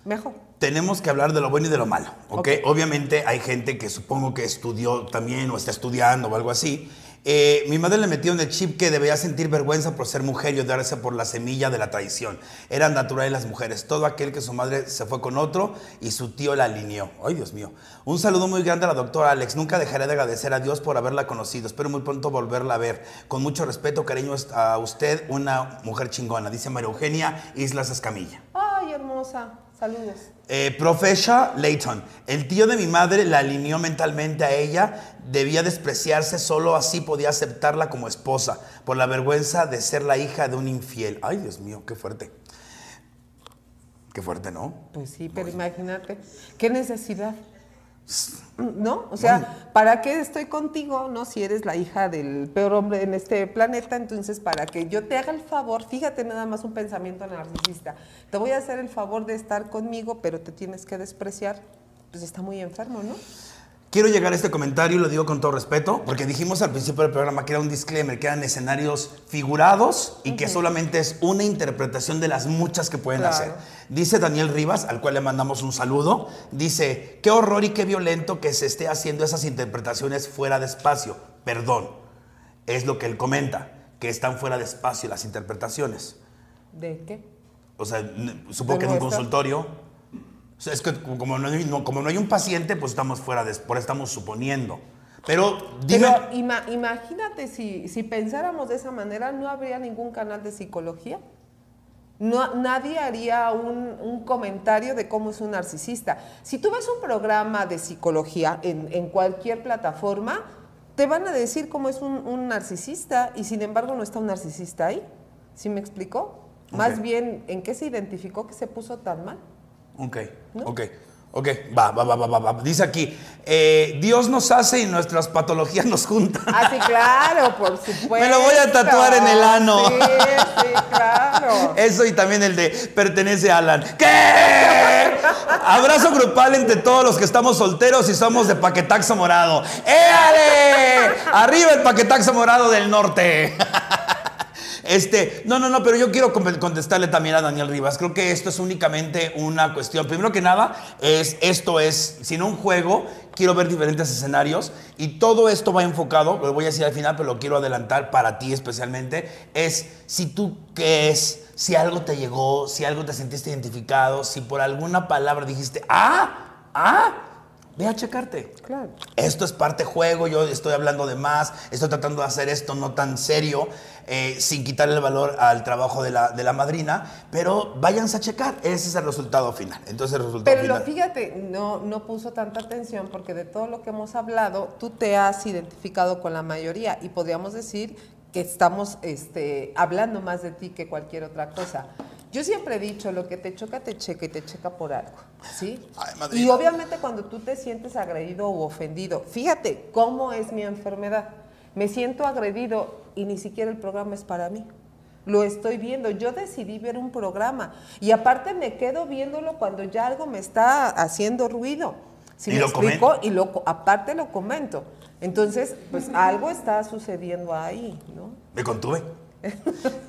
S4: mejor.
S3: Tenemos que hablar de lo bueno y de lo malo, ¿ok? Obviamente hay gente que supongo que estudió también o está estudiando o algo así eh, mi madre le metió en el chip que debía sentir vergüenza por ser mujer y odiarse por la semilla de la traición. Eran naturales las mujeres. Todo aquel que su madre se fue con otro y su tío la alineó. Ay, Dios mío. Un saludo muy grande a la doctora Alex. Nunca dejaré de agradecer a Dios por haberla conocido. Espero muy pronto volverla a ver. Con mucho respeto, cariño a usted, una mujer chingona. Dice María Eugenia Islas Escamilla.
S4: Ay, hermosa. Saludos.
S3: Eh, Profesha Layton, el tío de mi madre la alineó mentalmente a ella, debía despreciarse, solo así podía aceptarla como esposa, por la vergüenza de ser la hija de un infiel. Ay, Dios mío, qué fuerte. Qué fuerte, ¿no?
S4: Pues sí, pero imagínate, qué necesidad. ¿No? O sea, ¿para qué estoy contigo, no? Si eres la hija del peor hombre en este planeta, entonces para que yo te haga el favor, fíjate nada más un pensamiento narcisista, te voy a hacer el favor de estar conmigo, pero te tienes que despreciar, pues está muy enfermo, ¿no?
S3: Quiero llegar a este comentario, lo digo con todo respeto, porque dijimos al principio del programa que era un disclaimer, que eran escenarios figurados y que solamente es una interpretación de las muchas que pueden hacer. Dice Daniel Rivas, al cual le mandamos un saludo, dice, qué horror y qué violento que se esté haciendo esas interpretaciones fuera de espacio. Perdón, es lo que él comenta, que están fuera de espacio las interpretaciones.
S4: ¿De qué?
S3: O sea, supongo que en un consultorio es que como no, hay, como no hay un paciente, pues estamos fuera de, por estamos suponiendo. Pero
S4: dime. imagínate si, si, pensáramos de esa manera, no habría ningún canal de psicología. No, nadie haría un, un, comentario de cómo es un narcisista. Si tú ves un programa de psicología en, en cualquier plataforma, te van a decir cómo es un, un, narcisista y sin embargo no está un narcisista ahí. ¿Sí me explicó? Más bien, ¿en qué se identificó que se puso tan mal?
S3: Ok, ok. Ok, va, va, va, va, va. Dice aquí, eh, Dios nos hace y nuestras patologías nos juntan.
S4: Ah, sí, claro, por supuesto.
S3: Me lo voy a tatuar en el ano.
S4: Sí, sí, claro.
S3: Eso y también el de pertenece a Alan. ¿Qué? Abrazo grupal entre todos los que estamos solteros y somos de paquetaxo morado. ¡Éale! Arriba el paquetaxo morado del norte. Este, no, no, no, pero yo quiero contestarle también a Daniel Rivas. Creo que esto es únicamente una cuestión. Primero que nada, es, esto es, sin un juego, quiero ver diferentes escenarios y todo esto va enfocado, lo voy a decir al final, pero lo quiero adelantar para ti especialmente, es si tú qué es, si algo te llegó, si algo te sentiste identificado, si por alguna palabra dijiste, ah, ah, Ve a checarte.
S4: Claro.
S3: Esto es parte juego, yo estoy hablando de más, estoy tratando de hacer esto no tan serio, eh, sin quitarle el valor al trabajo de la, de la, madrina, pero váyanse a checar, ese es el resultado final. Entonces el resultado
S4: pero fíjate, no, no puso tanta atención porque de todo lo que hemos hablado, tú te has identificado con la mayoría y podríamos decir que estamos este, hablando más de ti que cualquier otra cosa. Yo siempre he dicho, lo que te choca, te checa y te checa por algo, ¿sí? y obviamente cuando tú te sientes agredido o ofendido, fíjate cómo es mi enfermedad. Me siento agredido y ni siquiera el programa es para mí. Lo estoy viendo. Yo decidí ver un programa y aparte me quedo viéndolo cuando ya algo me está haciendo ruido. Si me explico y lo, aparte lo comento. Entonces, pues algo está sucediendo ahí, ¿no?
S3: Me contuve.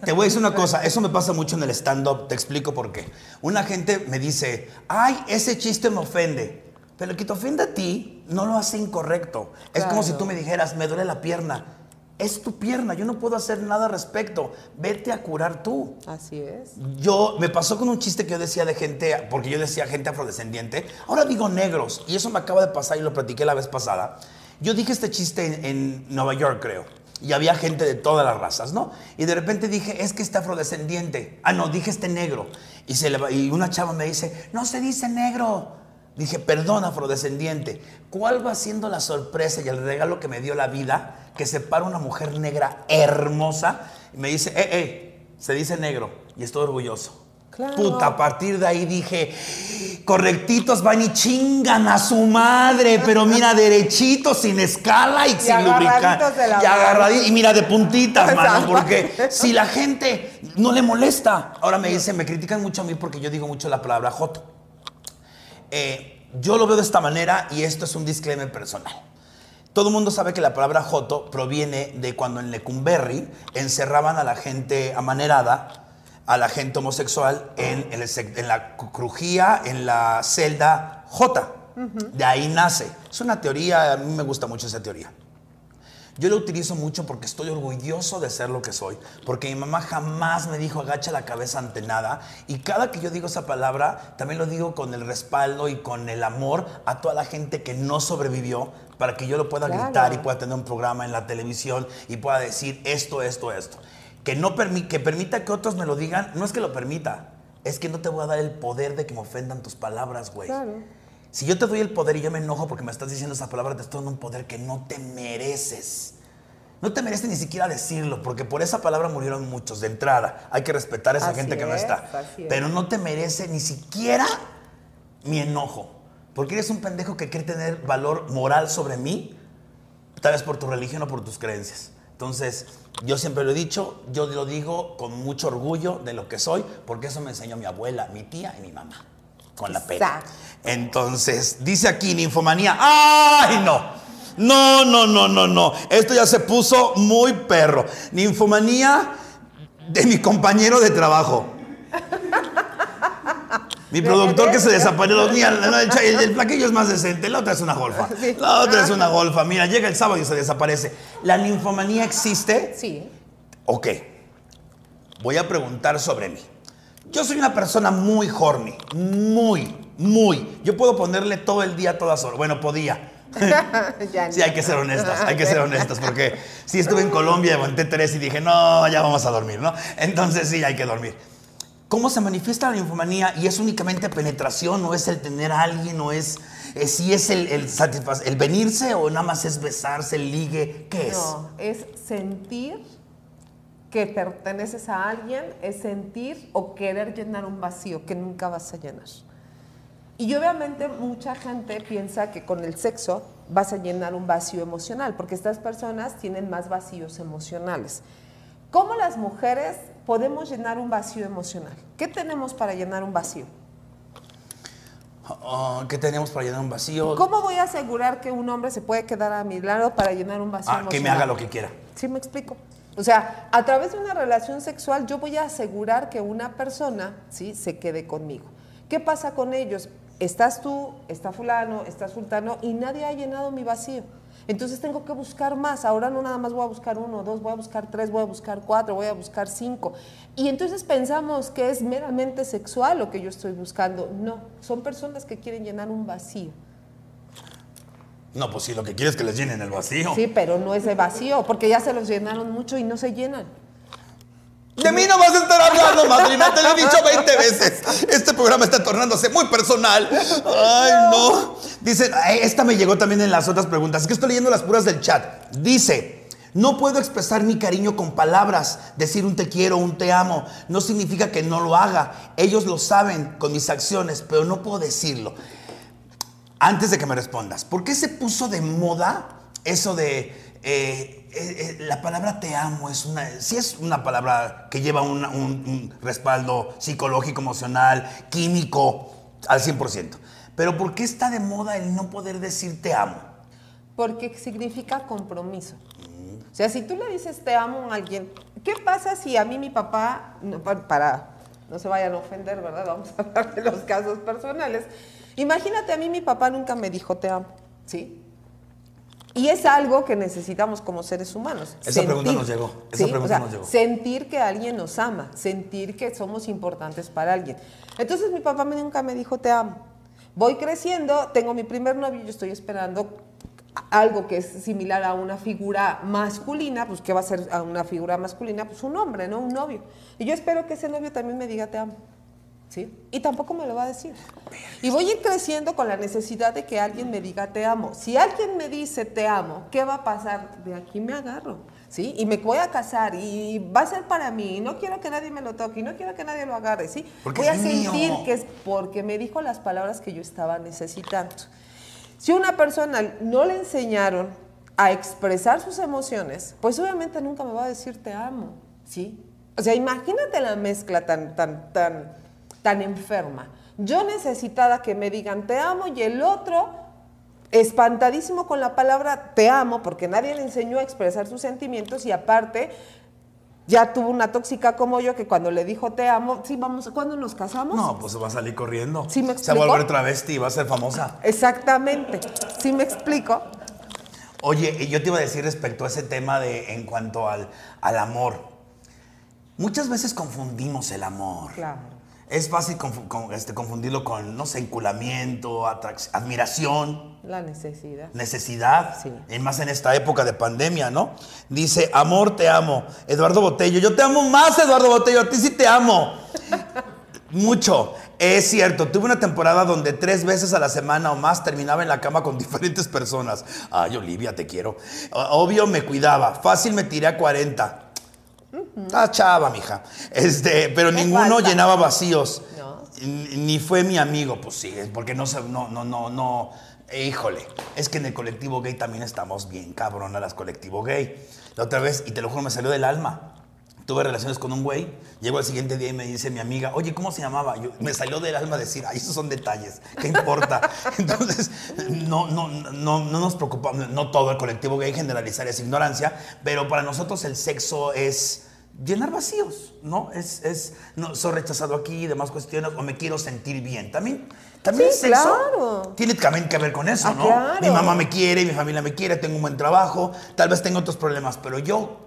S3: Te voy a decir una cosa, eso me pasa mucho en el stand-up, te explico por qué. Una gente me dice, ay, ese chiste me ofende. Pero el que te ofende a ti no lo hace incorrecto. Es como si tú me dijeras, me duele la pierna. Es tu pierna, yo no puedo hacer nada al respecto. Vete a curar tú.
S4: Así es.
S3: Yo, me pasó con un chiste que yo decía de gente, porque yo decía gente afrodescendiente, ahora digo negros, y eso me acaba de pasar y lo platiqué la vez pasada. Yo dije este chiste en Nueva York, creo y había gente de todas las razas, ¿no? Y de repente dije, es que este afrodescendiente. Ah, no, dije este negro. Y, se y una chava me dice, no se dice negro. Dije, perdón, afrodescendiente, ¿cuál va siendo la sorpresa y el regalo que me dio la vida que se para una mujer negra hermosa y me dice, eh, eh, se dice negro y estoy orgulloso?
S4: Claro.
S3: Puta, a partir de ahí dije, correctitos van y chingan a su madre, pero mira, derechitos, sin escala y, sin lubricante. Y agarraditos, y mira, de puntitas, mano, porque si la gente no le molesta. Ahora me dicen, me critican mucho a mí porque yo digo mucho la palabra joto. Eh, yo lo veo de esta manera y esto es un disclaimer personal. Todo el mundo sabe que la palabra joto proviene de cuando en Lecumberri encerraban a la gente amanerada, a la gente homosexual en, el sec- en la crujía, en la celda J. De ahí nace. Es una teoría, a mí me gusta mucho esa teoría. Yo lo utilizo mucho porque estoy orgulloso de ser lo que soy. Porque mi mamá jamás me dijo agacha la cabeza ante nada. Y cada que yo digo esa palabra, también lo digo con el respaldo y con el amor a toda la gente que no sobrevivió para que yo lo pueda
S4: Claro.
S3: gritar y pueda tener un programa en la televisión y pueda decir esto, esto, esto. Que, no permi- que permita que otros me lo digan, no es que lo permita, es que no te voy a dar el poder de que me ofendan tus palabras, güey.
S4: Claro.
S3: Si yo te doy el poder y yo me enojo porque me estás diciendo esa palabra, te estoy dando un poder que no te mereces. No te mereces ni siquiera decirlo, porque por esa palabra murieron muchos de entrada. Hay que respetar a esa
S4: Así
S3: gente que no
S4: es,
S3: está. Pero no te merece ni siquiera mi enojo. Porque eres un pendejo que quiere tener valor moral sobre mí, tal vez por tu religión o por tus creencias. Entonces, yo siempre lo he dicho, yo lo digo con mucho orgullo de lo que soy, porque eso me enseñó mi abuela, mi tía y mi mamá. Con la pena. Entonces, dice aquí ninfomanía. ¡Ay, no! No, no, no, no, no. Esto ya se puso muy perro. Ninfomanía de mi compañero de trabajo. Mi productor que se desapareció. El, el, el plaquillo es más decente. La otra es una golfa. La otra es una golfa. Mira, llega el sábado y se desaparece. ¿La ninfomanía existe?
S4: Sí.
S3: Ok. Voy a preguntar sobre mí. Yo soy una persona muy horny. Muy, muy. Yo puedo ponerle todo el día, todas horas. Bueno, podía. Sí, hay que ser honestas, hay que ser honestas, porque sí estuve en Colombia, aguanté tres y dije, no, ya vamos a dormir, ¿no? Entonces sí, hay que dormir. ¿Cómo se manifiesta la ninfomanía? ¿Y es únicamente penetración? ¿O es el tener a alguien? ¿O es, eh, si es el, el, el venirse? ¿O nada más es besarse, el ligue? ¿Qué es?
S4: No, es sentir que perteneces a alguien, es sentir o querer llenar un vacío que nunca vas a llenar. Y obviamente mucha gente piensa que con el sexo vas a llenar un vacío emocional, porque estas personas tienen más vacíos emocionales. ¿Cómo las mujeres podemos llenar un vacío emocional? ¿Qué tenemos para llenar un vacío?
S3: Oh, ¿Qué tenemos para llenar un vacío?
S4: ¿Cómo voy a asegurar que un hombre se puede quedar a mi lado para llenar un vacío
S3: Ah,
S4: emocional?
S3: que me haga lo que quiera.
S4: ¿Sí me explico? O sea, a través de una relación sexual yo voy a asegurar que una persona, ¿sí? Se quede conmigo. ¿Qué pasa con ellos? Estás tú, está fulano, está sultano y nadie ha llenado mi vacío. Entonces tengo que buscar más. Ahora no nada más voy a buscar uno, dos, voy a buscar tres, voy a buscar cuatro, voy a buscar cinco. Y entonces pensamos que es meramente sexual lo que yo estoy buscando. No, son personas que quieren llenar un vacío.
S3: No, pues sí, lo que quieres es que les llenen el vacío.
S4: Sí, pero no es de vacío, porque ya se los llenaron mucho y no se llenan.
S3: De mí no vas a estar hablando, madrina. Te lo he dicho 20 veces. Este programa está tornándose muy personal. Ay, no. Dice, esta me llegó también en las otras preguntas. Es que estoy leyendo las puras del chat. Dice, no puedo expresar mi cariño con palabras. Decir un te quiero, un te amo, no significa que no lo haga. Ellos lo saben con mis acciones, pero no puedo decirlo. Antes de que me respondas, ¿por qué se puso de moda eso de eh, eh, eh, la palabra te amo? Es una, sí es una palabra que lleva un, respaldo psicológico, emocional, químico al 100%. Pero ¿por qué está de moda el no poder decir te amo?
S4: Porque significa compromiso. O sea, si tú le dices te amo a alguien, ¿qué pasa si a mí mi papá, no, pa- para, no se vayan a ofender, ¿verdad? Vamos a hablar de los casos personales. Imagínate, a mí mi papá nunca me dijo te amo, ¿sí? Y es algo que necesitamos como seres humanos.
S3: Esa pregunta nos llegó, esa
S4: ¿sí?
S3: pregunta
S4: O sea,
S3: nos llegó.
S4: Sentir que alguien nos ama, sentir que somos importantes para alguien. Entonces mi papá nunca me dijo te amo. Voy creciendo, tengo mi primer novio, yo estoy esperando algo que es similar a una figura masculina, pues ¿qué va a ser a una figura masculina? Pues un hombre, ¿no? Un novio. Y yo espero que ese novio también me diga te amo. ¿Sí? Y tampoco me lo va a decir. Y voy a ir creciendo con la necesidad de que alguien me diga te amo. Si alguien me dice te amo, ¿qué va a pasar? De aquí me agarro, ¿sí? Y me voy a casar y va a ser para mí. Y no quiero que nadie me lo toque y no quiero que nadie lo agarre, ¿sí?
S3: Porque
S4: voy a sentir
S3: mío.
S4: que es porque me dijo las palabras que yo estaba necesitando. Si una persona no le enseñaron a expresar sus emociones, pues obviamente nunca me va a decir te amo, ¿sí? O sea, imagínate la mezcla tan, tan, tan, tan enferma. Yo necesitada que me digan te amo y el otro espantadísimo con la palabra te amo porque nadie le enseñó a expresar sus sentimientos y aparte ya tuvo una tóxica como yo que cuando le dijo te amo, sí, vamos, ¿cuándo nos casamos?
S3: No, pues va a salir corriendo.
S4: ¿Sí me
S3: Se va a volver
S4: explico?
S3: travesti y va a ser famosa.
S4: Exactamente. ¿Sí me explico?
S3: Oye, y yo te iba a decir respecto a ese tema de en cuanto al, al amor. Muchas veces confundimos el amor.
S4: Claro.
S3: Es fácil confu- con- este, confundirlo con, no sé, enculamiento, admiración,
S4: La necesidad.
S3: necesidad,
S4: Sí.
S3: y más en esta época de pandemia, ¿no? Dice, amor, te amo. Eduardo Botello, yo te amo más, Eduardo Botello, a ti sí te amo. Mucho. Es cierto, tuve una temporada donde tres veces a la semana o más terminaba en la cama con diferentes personas. Ay, Olivia, te quiero. Obvio me cuidaba. Fácil me tiré a 40. Está chava, mija. Este, pero ninguno
S4: falta.
S3: llenaba vacíos.
S4: No.
S3: Ni fue mi amigo, pues sí, porque no se, no, no, no, no. eh, híjole, es que en el colectivo gay también estamos bien cabronas las colectivo gay. La otra vez, y te lo juro, me salió del alma. Tuve relaciones con un güey, llego al siguiente día y me dice mi amiga, oye, ¿cómo se llamaba? Yo, me salió del alma decir, ay, esos son detalles, ¿qué importa? Entonces, no, no, no, no nos preocupamos, no todo el colectivo gay generalizar es ignorancia, pero para nosotros el sexo es llenar vacíos, ¿no? Es, es no, soy rechazado aquí y demás cuestiones, o me quiero sentir bien. También, también
S4: Sí,
S3: el sexo
S4: claro.
S3: tiene también que ver con eso,
S4: Ah,
S3: ¿no?
S4: claro.
S3: Mi mamá me quiere, mi familia me quiere, tengo un buen trabajo, tal vez tengo otros problemas, pero yo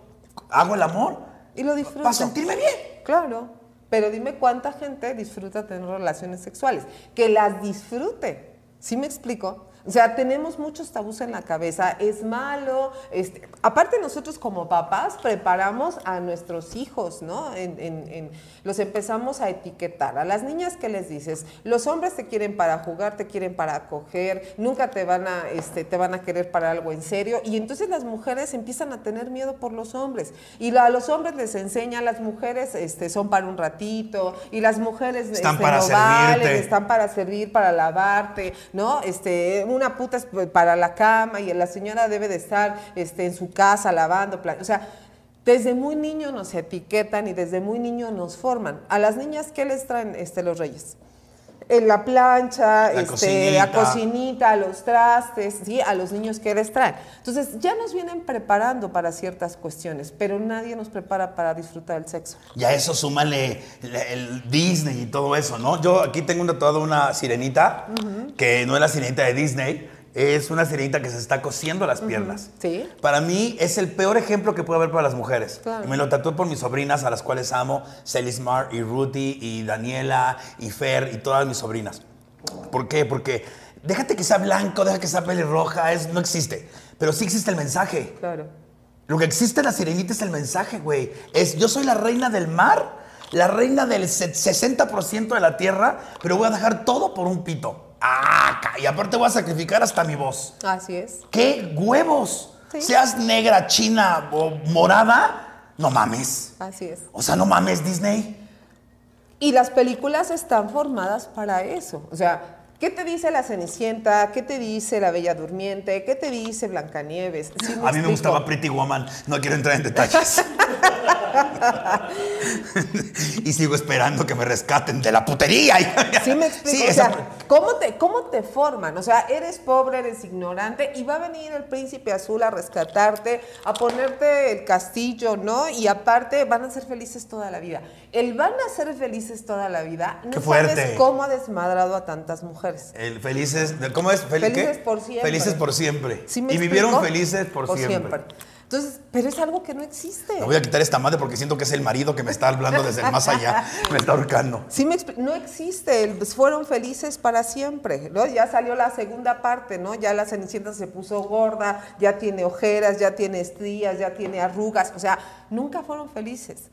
S3: hago el amor
S4: Y lo disfruto.
S3: para sentirme bien.
S4: Claro. Pero dime cuánta gente disfruta tener relaciones sexuales. Que las disfrute. ¿Sí me explico? O sea, tenemos muchos tabús en la cabeza. Es malo. Este, aparte nosotros como papás preparamos a nuestros hijos, ¿no? En- en- en- los empezamos a etiquetar. A las niñas, ¿qué les dices? Los hombres te quieren para jugar, te quieren para coger, nunca te van a, este, te van a querer para algo en serio. Y entonces las mujeres empiezan a tener miedo por los hombres. Y a los hombres les enseñan, las mujeres este, son para un ratito, y las mujeres
S3: Están
S4: este,
S3: para
S4: no valen, están para servir, para lavarte, ¿no? Este, una puta para la cama y la señora debe de estar este, en su casa lavando, o sea, desde muy niño nos etiquetan y desde muy niño nos forman. A las niñas, ¿qué les traen este, los reyes? En la plancha,
S3: La
S4: este, la
S3: cocinita.
S4: cocinita, los trastes, ¿sí? a los niños que les traen. Entonces, ya nos vienen preparando para ciertas cuestiones, pero nadie nos prepara para disfrutar el sexo.
S3: Y a eso súmale el, el Disney y todo eso, ¿no? Yo aquí tengo toda una sirenita, que no es la sirenita de Disney, es una sirenita que se está cosiendo las piernas.
S4: Sí.
S3: Para mí es el peor ejemplo que puede haber para las mujeres.
S4: Claro.
S3: Y me lo tatué por mis sobrinas, a las cuales amo, Sally Smart y Ruthie y Daniela y Fer y todas mis sobrinas. ¿Por qué? Porque déjate que sea blanco, deja que sea pelirroja, es, no existe. Pero sí existe el mensaje.
S4: Claro.
S3: Lo que existe en la sirenita es el mensaje, güey. Es yo soy la reina del mar, la reina del se- 60% de la tierra, pero voy a dejar todo por un pito. Ah, y aparte voy a sacrificar hasta mi voz.
S4: Así es.
S3: ¡Qué huevos!
S4: Sí.
S3: Seas negra, china o morada, no mames.
S4: Así es.
S3: O sea, no mames, Disney.
S4: Y las películas están formadas para eso. O sea, ¿qué te dice la Cenicienta? ¿Qué te dice la Bella Durmiente? ¿Qué te dice Blancanieves? ¿Sí
S3: A mí me
S4: explico?
S3: gustaba Pretty Woman, no quiero entrar en detalles. y sigo esperando que me rescaten de la putería.
S4: Sí me explico,
S3: Sí,
S4: o
S3: esa-
S4: sea, ¿cómo te, ¿cómo te forman? O sea, eres pobre, eres ignorante y va a venir el príncipe azul a rescatarte, a ponerte el castillo, ¿no? Y aparte van a ser felices toda la vida. El van a ser felices toda la vida, no
S3: Qué fuerte.
S4: sabes cómo ha desmadrado a tantas mujeres.
S3: El felices, ¿cómo es? Fel-
S4: Felices
S3: qué?
S4: por siempre.
S3: Felices por siempre.
S4: ¿Sí me
S3: y vivieron felices por, siempre.
S4: Entonces, pero es algo que no existe.
S3: Me voy a quitar esta madre porque siento que es el marido que me está hablando desde el más allá. Me está ahorcando.
S4: Sí me no existe, fueron felices para siempre, ¿no? Ya salió la segunda parte, ¿no? Ya la Cenicienta se puso gorda, ya tiene ojeras, ya tiene estrías, ya tiene arrugas, o sea, nunca fueron felices.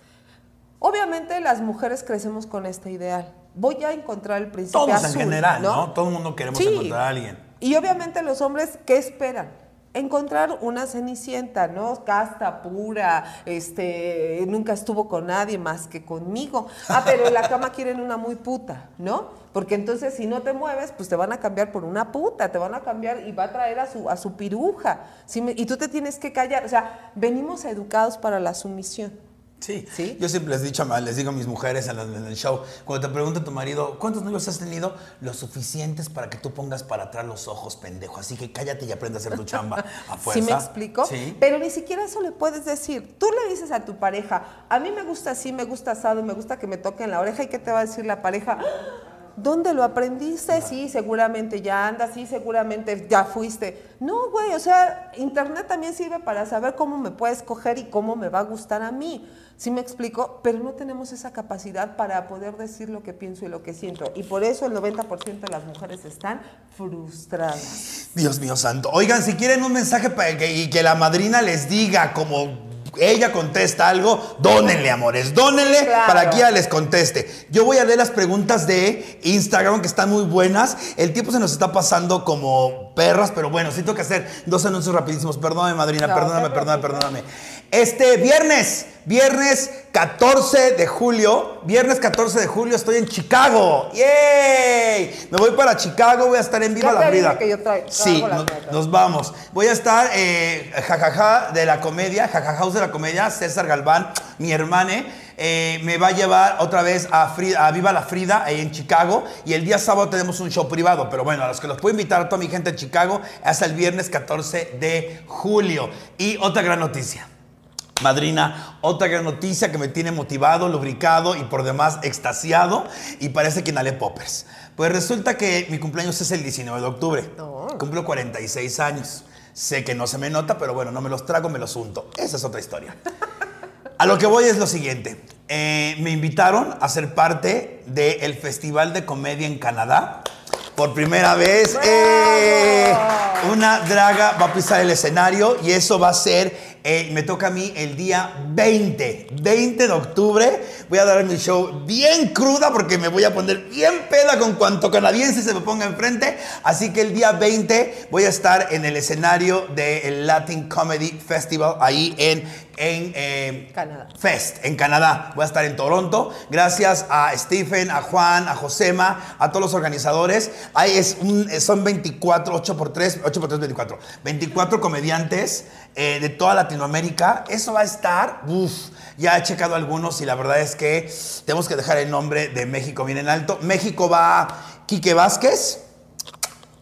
S4: Obviamente las mujeres crecemos con este ideal, voy a encontrar el príncipe
S3: Todos
S4: azul.
S3: en general, ¿no? Todo el mundo queremos
S4: Sí.
S3: encontrar a alguien.
S4: Y obviamente los hombres, ¿qué esperan? Encontrar una cenicienta, ¿no? Casta, pura, este, nunca estuvo con nadie más que conmigo. Ah, pero en la cama quieren una muy puta, ¿no? Porque entonces si no te mueves, pues te van a cambiar por una puta, te van a cambiar y va a traer a su, a su piruja. ¿sí me- y tú te tienes que callar. O sea, venimos educados para la sumisión.
S3: Sí.
S4: ¿Sí?
S3: Yo siempre les, dicho, digo a mis mujeres en el show, cuando te pregunta tu marido, ¿cuántos novios has tenido? Los suficientes para que tú pongas para atrás los ojos, pendejo. Así que cállate y aprende a hacer tu chamba a fuerza.
S4: ¿Sí me explico?
S3: Sí.
S4: Pero ni siquiera eso le puedes decir. Tú le dices a tu pareja, a mí me gusta así, me gusta asado, me gusta que me toquen la oreja. ¿Y qué te va a decir la pareja? ¿Dónde lo aprendiste? Sí, seguramente ya andas, sí, seguramente ya fuiste. No, güey, o sea, internet también sirve para saber cómo me puedes coger y cómo me va a gustar a mí. ¿Sí me explico? Pero no tenemos esa capacidad para poder decir lo que pienso y lo que siento. Y por eso el 90% de las mujeres están frustradas.
S3: Dios mío santo. Oigan, si quieren un mensaje para que, y que la madrina les diga como ella contesta algo, dónenle, amores, dónenle
S4: Claro.
S3: para que ella les conteste. Yo voy a leer las preguntas de Instagram que están muy buenas. El tiempo se nos está pasando como perras, pero bueno, sí tengo que hacer dos anuncios rapidísimos. Perdóname, madrina,
S4: No,
S3: perdóname, perdóname, perdóname. Este viernes, viernes 14 de julio, viernes 14 de julio estoy en Chicago. ¡Yay! Me voy para Chicago, voy a estar en Viva
S4: Ya
S3: la Vida.
S4: que yo traigo-
S3: sí, nos vamos. Voy a estar, eh, jajaja de la comedia, jajajaus de la comedia, César Galván, mi hermane, eh, me va a llevar otra vez a, a Viva la Frida ahí en Chicago. Y el día sábado tenemos un show privado. Pero bueno, a los que los puedo invitar a toda mi gente en Chicago, hasta el viernes 14 de julio. Y otra gran noticia. Madrina, otra gran noticia que me tiene motivado, lubricado y por demás extasiado y parece que inhalé poppers. Pues resulta que mi cumpleaños es el 19 de octubre.
S4: Oh.
S3: Cumplo 46 años. Sé que no se me nota, pero bueno, no me los trago, me los unto. Esa es otra historia. A lo que voy es lo siguiente. Eh, me invitaron a ser parte del Festival de Comedia en Canadá. Por primera vez, eh, una draga va a pisar el escenario y eso va a ser, eh, me toca a mí el día 20, 20 de octubre. Voy a dar mi show bien cruda porque me voy a poner bien peda con cuanto canadiense se me ponga enfrente. Así que el día 20 voy a estar en el escenario del Latin Comedy Festival ahí en, en eh,
S4: Canadá.
S3: Fest en Canadá. Voy a estar en Toronto. Gracias a Stephen, a Juan, a Josema, a todos los organizadores. Ahí es un- son 24, 8 por 3, 8 por 3, 24. 24 comediantes eh, de toda Latinoamérica. Eso va a estar, ya he checado algunos y la verdad es que tenemos que dejar el nombre de México bien en alto. México va Quique Vázquez.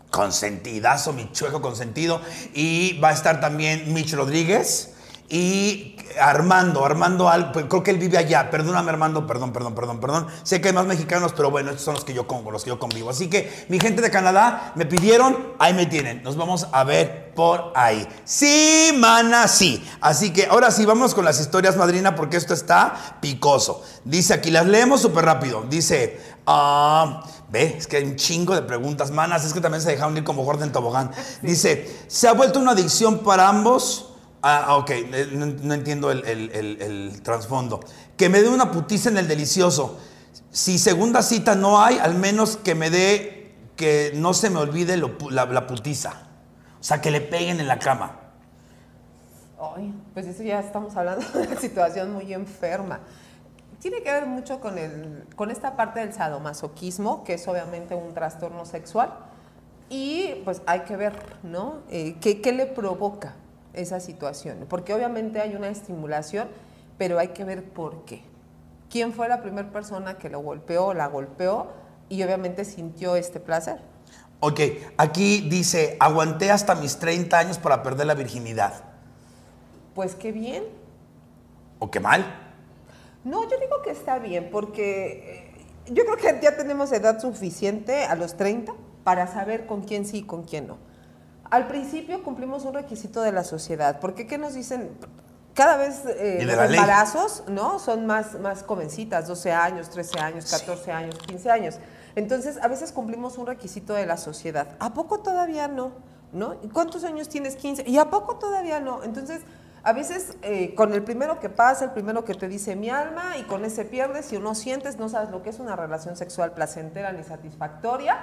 S3: Consentidazo, mi chueco consentido. Y va a estar también Mitch Rodríguez y Armando. Armando, pues, creo que él vive allá. Perdóname, Armando, perdón, perdón, perdón, perdón. Sé que hay más mexicanos, pero bueno, estos son los que yo con, los que yo convivo. Así que mi gente de Canadá me pidieron, ahí me tienen. Nos vamos a ver por ahí. Sí, mana, sí. Así que ahora sí, vamos con las historias, madrina, porque esto está picoso. Dice aquí, las leemos súper rápido. Dice, ah, ve, es que hay un chingo de preguntas, manas. Es que también se dejaron ir como Gordon Tobogán. Dice, ¿se ha vuelto una adicción para ambos? Ah, ok, eh, no, entiendo el, el- el- trasfondo. Que me dé una putiza en el delicioso. Si segunda cita no hay, al menos que me dé, que no se me olvide la, la putiza. O sea, que le peguen en la cama.
S4: Ay, pues eso ya estamos hablando de una situación muy enferma. Tiene que ver mucho con, el, con esta parte del sadomasoquismo, que es obviamente un trastorno sexual. Y pues hay que ver, ¿no? Eh, ¿qué, qué le provoca esa situación? Porque obviamente hay una estimulación, pero hay que ver por qué. ¿Quién fue la primera persona que lo golpeó o la golpeó y obviamente sintió este placer?
S3: Ok, aquí dice, aguanté hasta mis 30 años para perder la virginidad.
S4: Pues qué bien,
S3: ¿O qué mal?
S4: No, yo digo que está bien, porque eh, yo creo que ya tenemos edad suficiente a los 30 para saber con quién sí y con quién no. Al principio cumplimos un requisito de la sociedad, porque ¿qué nos dicen? Cada vez eh, los
S3: ley.
S4: embarazos, ¿no? Son más, más jovencitas, 12 años, 13 años, 14 años, 15 años. Entonces, a veces cumplimos un requisito de la sociedad. ¿A poco todavía no? ¿No? ¿Y cuántos años tienes? 15. ¿Y a poco todavía no? Entonces, A veces eh, con el primero que pasa, el primero que te dice mi alma y con ese pierdes y no sientes, no sabes lo que es una relación sexual placentera ni satisfactoria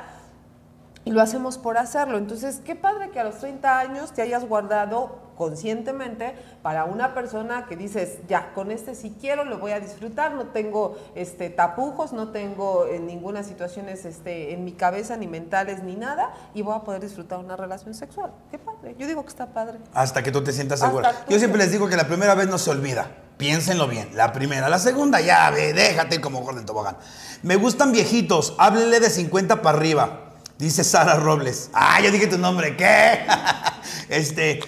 S4: y lo hacemos por hacerlo. Entonces, qué padre que a los 30 años te hayas guardado conscientemente para una persona que dices, ya, con este si quiero, lo voy a disfrutar, no tengo este, tapujos, no tengo en ninguna situación este, en mi cabeza, ni mentales, ni nada, y voy a poder disfrutar una relación sexual. Qué padre. Yo digo que está padre.
S3: Hasta que tú te sientas segura. Yo siempre les digo que la primera vez no se olvida. Piénsenlo bien. La primera, la segunda, ya, ve, déjate como Gordon Tobogán. Me gustan viejitos, háblenle de 50 para arriba. Dice Sara Robles. Ah, ya dije tu nombre. ¿Qué? este,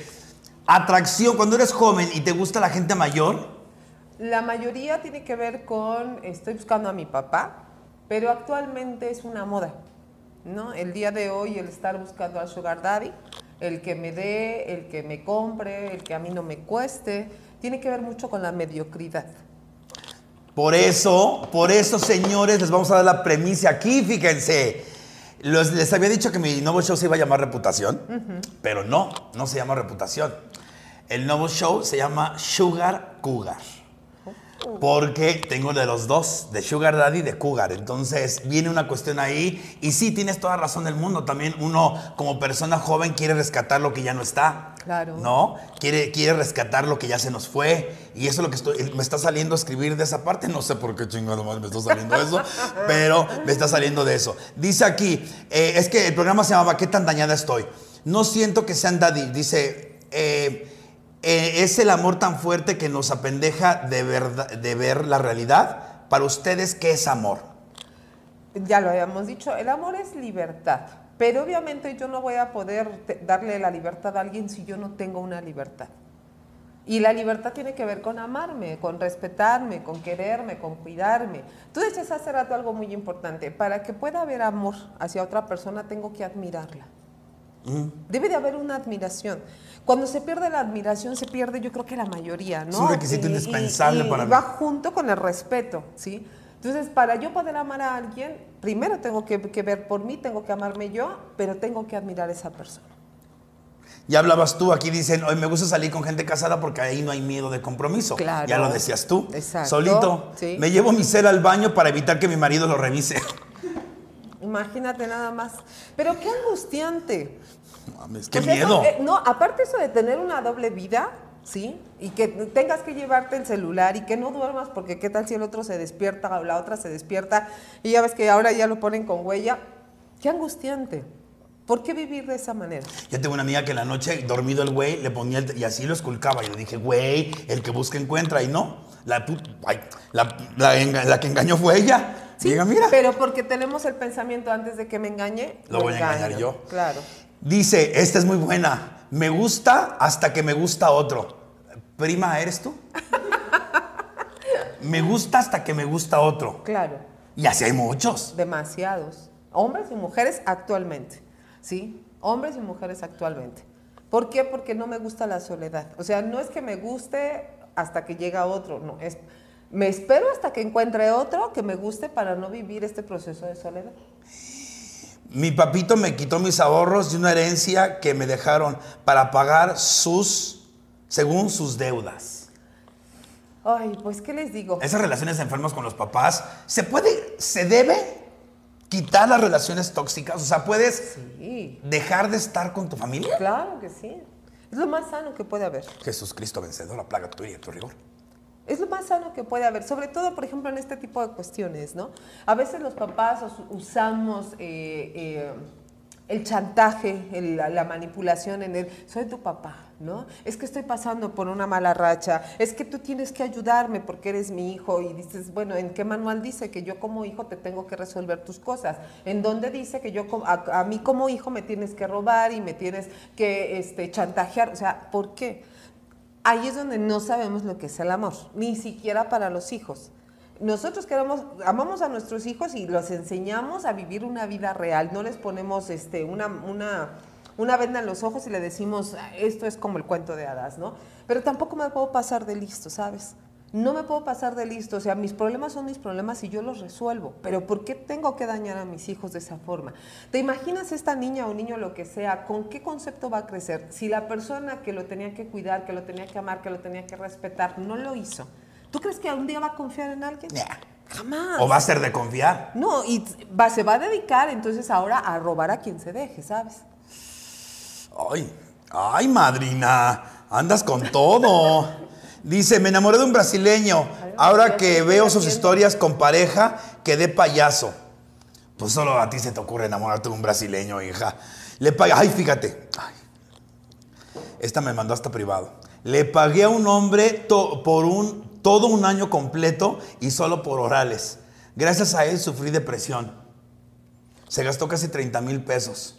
S3: atracción, cuando eres joven y te gusta la gente mayor.
S4: La mayoría tiene que ver con, estoy buscando a mi papá, pero actualmente es una moda. ¿no? El día de hoy el estar buscando al sugar daddy, el que me dé, el que me compre, el que a mí no me cueste, tiene que ver mucho con la mediocridad.
S3: Por eso, por eso, señores, les vamos a dar la premisa aquí, fíjense les había dicho que mi nuevo show se iba a llamar Reputación, pero no, no se llama Reputación. El nuevo show se llama Sugar Cougar. Porque tengo de los dos, de Sugar Daddy y de Cougar. Entonces viene una cuestión ahí. Y sí, tienes toda razón del mundo. También uno, como persona joven, quiere rescatar lo que ya no está.
S4: Claro.
S3: ¿No? Quiere, quiere rescatar lo que ya se nos fue. Y eso es lo que estoy, me está saliendo a escribir de esa parte. No sé por qué chingado más me está saliendo eso. pero me está saliendo de eso. Dice aquí, eh, es que el programa se llamaba ¿Qué tan dañada estoy? No siento que sean daddy. Dice, eh, eh, es el amor tan fuerte que nos apendeja de, de ver la realidad. Para ustedes, ¿qué es amor?
S4: Ya lo habíamos dicho, el amor es libertad, pero obviamente yo no voy a poder darle la libertad a alguien si yo no tengo una libertad. Y la libertad tiene que ver con amarme, con respetarme, con quererme, con cuidarme. Tú decías hace rato algo muy importante. Para que pueda haber amor hacia otra persona, tengo que admirarla. Mm. Debe de haber una admiración. Cuando se pierde la admiración, se pierde yo creo que la mayoría, ¿no? Es
S3: un requisito indispensable para
S4: mí. va junto con el respeto, ¿sí? Entonces, para yo poder amar a alguien, primero tengo que, ver por mí, tengo que amarme yo, pero tengo que admirar a esa persona.
S3: Ya hablabas tú, aquí dicen, hoy me gusta salir con gente casada porque ahí no hay miedo de compromiso.
S4: Claro.
S3: Ya lo decías tú.
S4: Exacto.
S3: Solito. Me llevo mi ser al baño para evitar que mi marido lo revise.
S4: Imagínate nada más. Pero qué angustiante.
S3: Mames, qué miedo.
S4: Eh, no, aparte eso de tener una doble vida, ¿sí? Y que tengas que llevarte el celular y que no duermas porque qué tal si el otro se despierta o la otra se despierta y ya ves que ahora ya lo ponen con huella. Qué angustiante. ¿Por qué vivir de esa manera?
S3: Yo tengo una amiga que en la noche, dormido el güey, le ponía el, y así lo esculcaba. Y le dije, güey, el que busca encuentra. Y no, la, la, la que engañó fue ella.
S4: Sí, mira. Pero porque tenemos el pensamiento antes de que me engañe.
S3: Lo, voy a engañar yo.
S4: Claro.
S3: Dice, esta es muy buena. Me gusta hasta que me gusta otro. Prima, ¿eres tú? me gusta hasta que me gusta otro.
S4: Claro.
S3: Y así hay muchos.
S4: Demasiados. Hombres y mujeres actualmente. ¿Sí? Hombres y mujeres actualmente. ¿Por qué? Porque no me gusta la soledad. O sea, no es que me guste hasta que llega otro, no. Es me espero hasta que encuentre otro que me guste para no vivir este proceso de soledad.
S3: Mi papito me quitó mis ahorros de una herencia que me dejaron para pagar sus, según sus deudas.
S4: Ay, pues, ¿qué les digo?
S3: Esas relaciones enfermas con los papás, ¿se puede, se debe quitar las relaciones tóxicas? O sea, ¿puedes dejar de estar con tu familia?
S4: Claro que sí. Es lo más sano que puede haber.
S3: Jesús Cristo vencedor, la plaga tuya y tu rigor
S4: es lo más sano que puede haber, sobre todo, por ejemplo, en este tipo de cuestiones, ¿no? A veces los papás usamos eh, eh, el chantaje, la, manipulación en el, soy tu papá, ¿no? Es que estoy pasando por una mala racha, es que tú tienes que ayudarme porque eres mi hijo y dices, bueno, ¿en qué manual dice que yo como hijo te tengo que resolver tus cosas? ¿En dónde dice que yo a, mí como hijo me tienes que robar y me tienes que este, chantajear? O sea, ¿por qué? Ahí es donde no sabemos lo que es el amor, ni siquiera para los hijos. Nosotros queremos, amamos a nuestros hijos y los enseñamos a vivir una vida real, no les ponemos este, una, una, una venda en los ojos y le decimos, esto es como el cuento de hadas, ¿no? Pero tampoco me puedo pasar de listo, ¿sabes? No me puedo pasar de listo, o sea, mis problemas son mis problemas y yo los resuelvo, pero ¿por qué tengo que dañar a mis hijos de esa forma? ¿Te imaginas esta niña o niño lo que sea, con qué concepto va a crecer? Si la persona que lo tenía que cuidar, que lo tenía que amar, que lo tenía que respetar, no lo hizo, ¿tú crees que un día va a confiar en alguien?
S3: Nah.
S4: Jamás.
S3: O va a ser de confiar.
S4: No, y va, se va a dedicar entonces ahora a robar a quien se deje, ¿sabes?
S3: Ay, ay, madrina, andas con todo. Dice, me enamoré de un brasileño. Ahora que veo sus historias con pareja, quedé payaso. Pues solo a ti se te ocurre enamorarte de un brasileño, hija. Le pagué, ay, fíjate. Ay. Esta me mandó hasta privado. Le pagué a un hombre to- por un, todo un año completo y solo por orales. Gracias a él sufrí depresión. Se gastó casi 30 mil pesos.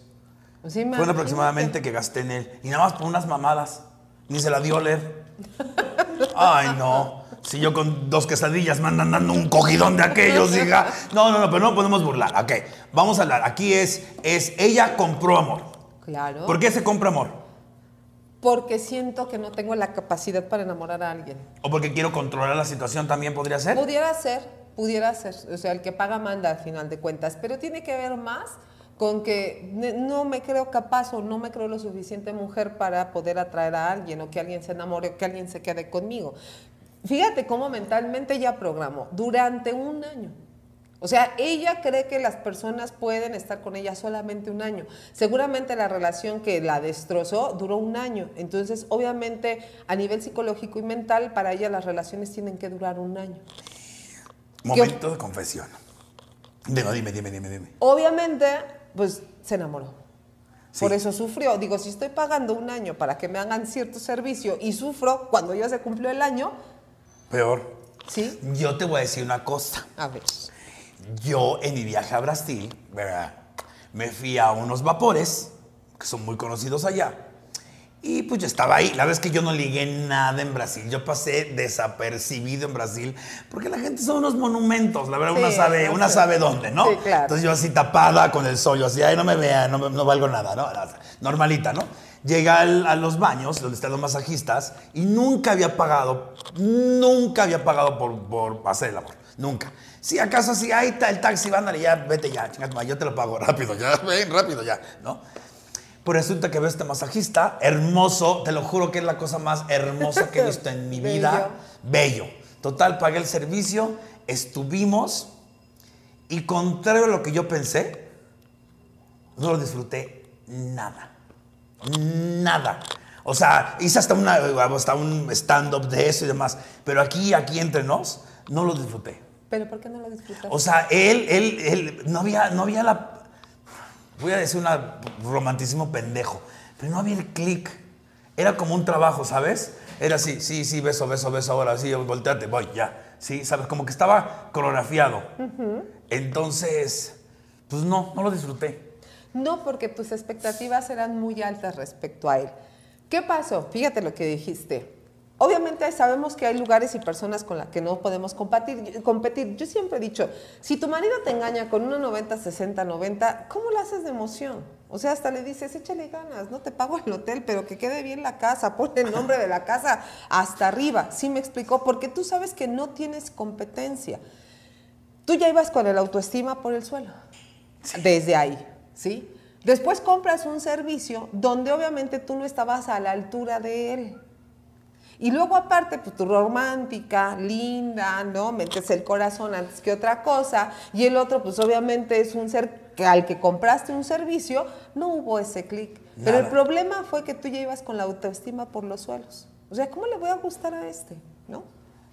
S4: Pues
S3: Fueron
S4: imagínate.
S3: aproximadamente que gasté en él. Y nada más por unas mamadas. Ni se la dio a oler. Ay, no. Si yo con dos quesadillas me andan dando un cogidón de aquellos, hija. No, no, no, pero no podemos burlar. Ok, vamos a hablar. Aquí es, es ella compró amor.
S4: Claro.
S3: ¿Por qué se compra amor?
S4: Porque siento que no tengo la capacidad para enamorar a alguien.
S3: ¿O porque quiero controlar la situación también podría ser?
S4: Pudiera ser, pudiera ser. O sea, el que paga manda al final de cuentas. Pero tiene que ver más con que no me creo capaz o no me creo lo suficiente mujer para poder atraer a alguien o que alguien se enamore o que alguien se quede conmigo. Fíjate cómo mentalmente ella programó durante un año. O sea, ella cree que las personas pueden estar con ella solamente un año. Seguramente la relación que la destrozó duró un año. Entonces, obviamente, a nivel psicológico y mental, para ella las relaciones tienen que durar un año.
S3: Momento de confesión. Dime, dime, dime, dime, dime.
S4: Obviamente, pues se enamoró.
S3: Sí.
S4: Por eso sufrió. Digo, si estoy pagando un año para que me hagan cierto servicio y sufro cuando ya se cumplió el año,
S3: Peor.
S4: ¿sí?
S3: Yo te voy a decir una cosa.
S4: A ver.
S3: Yo en mi viaje a Brasil, ¿verdad? me fui a unos vapores, que son muy conocidos allá, y pues yo estaba ahí. La verdad es que yo no ligué nada en Brasil. Yo pasé desapercibido en Brasil, porque la gente son unos monumentos. La verdad,
S4: Sí,
S3: una sabe,
S4: no
S3: una sabe dónde, ¿no?
S4: Sí, claro.
S3: Entonces yo así tapada con el sol, yo así, ay, no me vean, no, no valgo nada, ¿no? Normalita, ¿no? Llega al- a los baños, donde están los masajistas, y nunca había pagado, nunca había pagado por, por hacer el amor. Nunca. Si acaso si ahí está el taxi, vándale ya, vete ya, yo te lo pago rápido, ya, ven, rápido ya, ¿no? Pues resulta que veo este masajista, hermoso, te lo juro que es la cosa más hermosa que he visto en mi vida. Bello. Total, pagué el servicio, estuvimos, y contrario a lo que yo pensé, no lo disfruté nada. Nada. O sea, hice hasta, una, hasta un stand-up de eso y demás. Pero aquí, aquí entre nos, no lo disfruté.
S4: ¿Pero por qué no lo disfrutas?
S3: O sea, él, él, él, no había, no había la, voy a decir un romanticismo pendejo, pero no había el clic. Era como un trabajo, ¿sabes? Era así, sí, sí, beso, beso, beso, ahora sí, volteate, voy, ya. Sí, ¿sabes? Como que estaba coreografiado. Entonces, pues no, no lo disfruté.
S4: No, porque tus expectativas eran muy altas respecto a él. ¿Qué pasó? Fíjate lo que dijiste. Obviamente sabemos que hay lugares y personas con las que no podemos competir. competir. Yo siempre he dicho, si tu marido te engaña con una 90, 60, 90, ¿cómo lo haces de emoción? O sea, hasta le dices, échale ganas, no te pago el hotel, pero que quede bien la casa, pon el nombre de la casa hasta arriba. ¿Sí me explicó? Porque tú sabes que no tienes competencia. Tú ya ibas con el autoestima por el suelo. Desde ahí, ¿sí? Después compras un servicio donde obviamente tú no estabas a la altura de él. Y luego aparte, pues tú romántica, linda, ¿no? Metes el corazón antes que otra cosa. Y el otro, pues obviamente es un ser que al que compraste un servicio, no hubo ese clic. Pero el problema fue que tú ya ibas con la autoestima por los suelos. O sea, ¿cómo le voy a gustar a este? ¿No?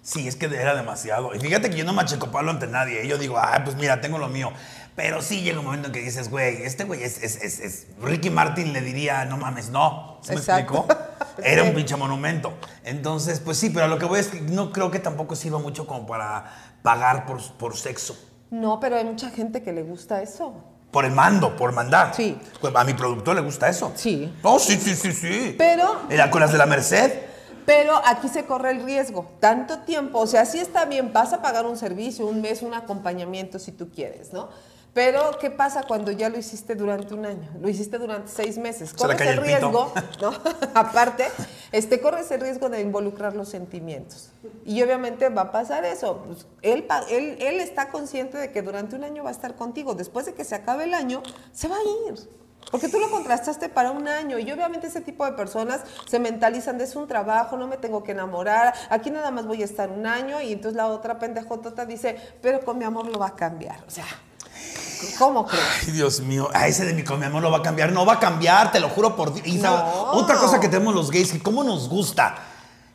S3: Sí, es que era demasiado. Y fíjate que yo no macheco palo ante nadie. Yo digo, ah, pues mira, tengo lo mío. Pero sí llega un momento en que dices, güey, este güey es, es, es, es- Ricky Martin le diría, no mames, no. ¿Se me
S4: Exacto.
S3: explicó? Era un pinche monumento. Entonces, pues sí, pero a lo que voy es que no creo que tampoco sirva mucho como para pagar por, por sexo.
S4: No, pero hay mucha gente que le gusta eso.
S3: Por el mando, por mandar.
S4: Sí.
S3: Pues a mi productor le gusta eso.
S4: Sí.
S3: No, sí, sí, sí, sí.
S4: Pero
S3: Era con las de la Merced.
S4: Pero aquí se corre el riesgo, tanto tiempo, o sea, sí está bien, vas a pagar un servicio, un mes, un acompañamiento si tú quieres, ¿no? Pero, ¿qué pasa cuando ya lo hiciste durante un año? Lo hiciste durante seis meses. Corres el riesgo, ¿no? Aparte, este, corres el riesgo de involucrar los sentimientos. Y obviamente va a pasar eso. Pues, él, pa- él, él está consciente de que durante un año va a estar contigo. Después de que se acabe el año, se va a ir. Porque tú lo contrastaste para un año y obviamente ese tipo de personas se mentalizan de es un trabajo, no me tengo que enamorar, aquí nada más voy a estar un año y entonces la otra pendejotota dice, pero con mi amor lo va a cambiar. O sea, ¿cómo crees?
S3: Ay, Dios mío, a ese de mi con mi amor no va a cambiar, no va a cambiar, te lo juro por Dios. Otra cosa que tenemos los gays, que cómo nos gusta,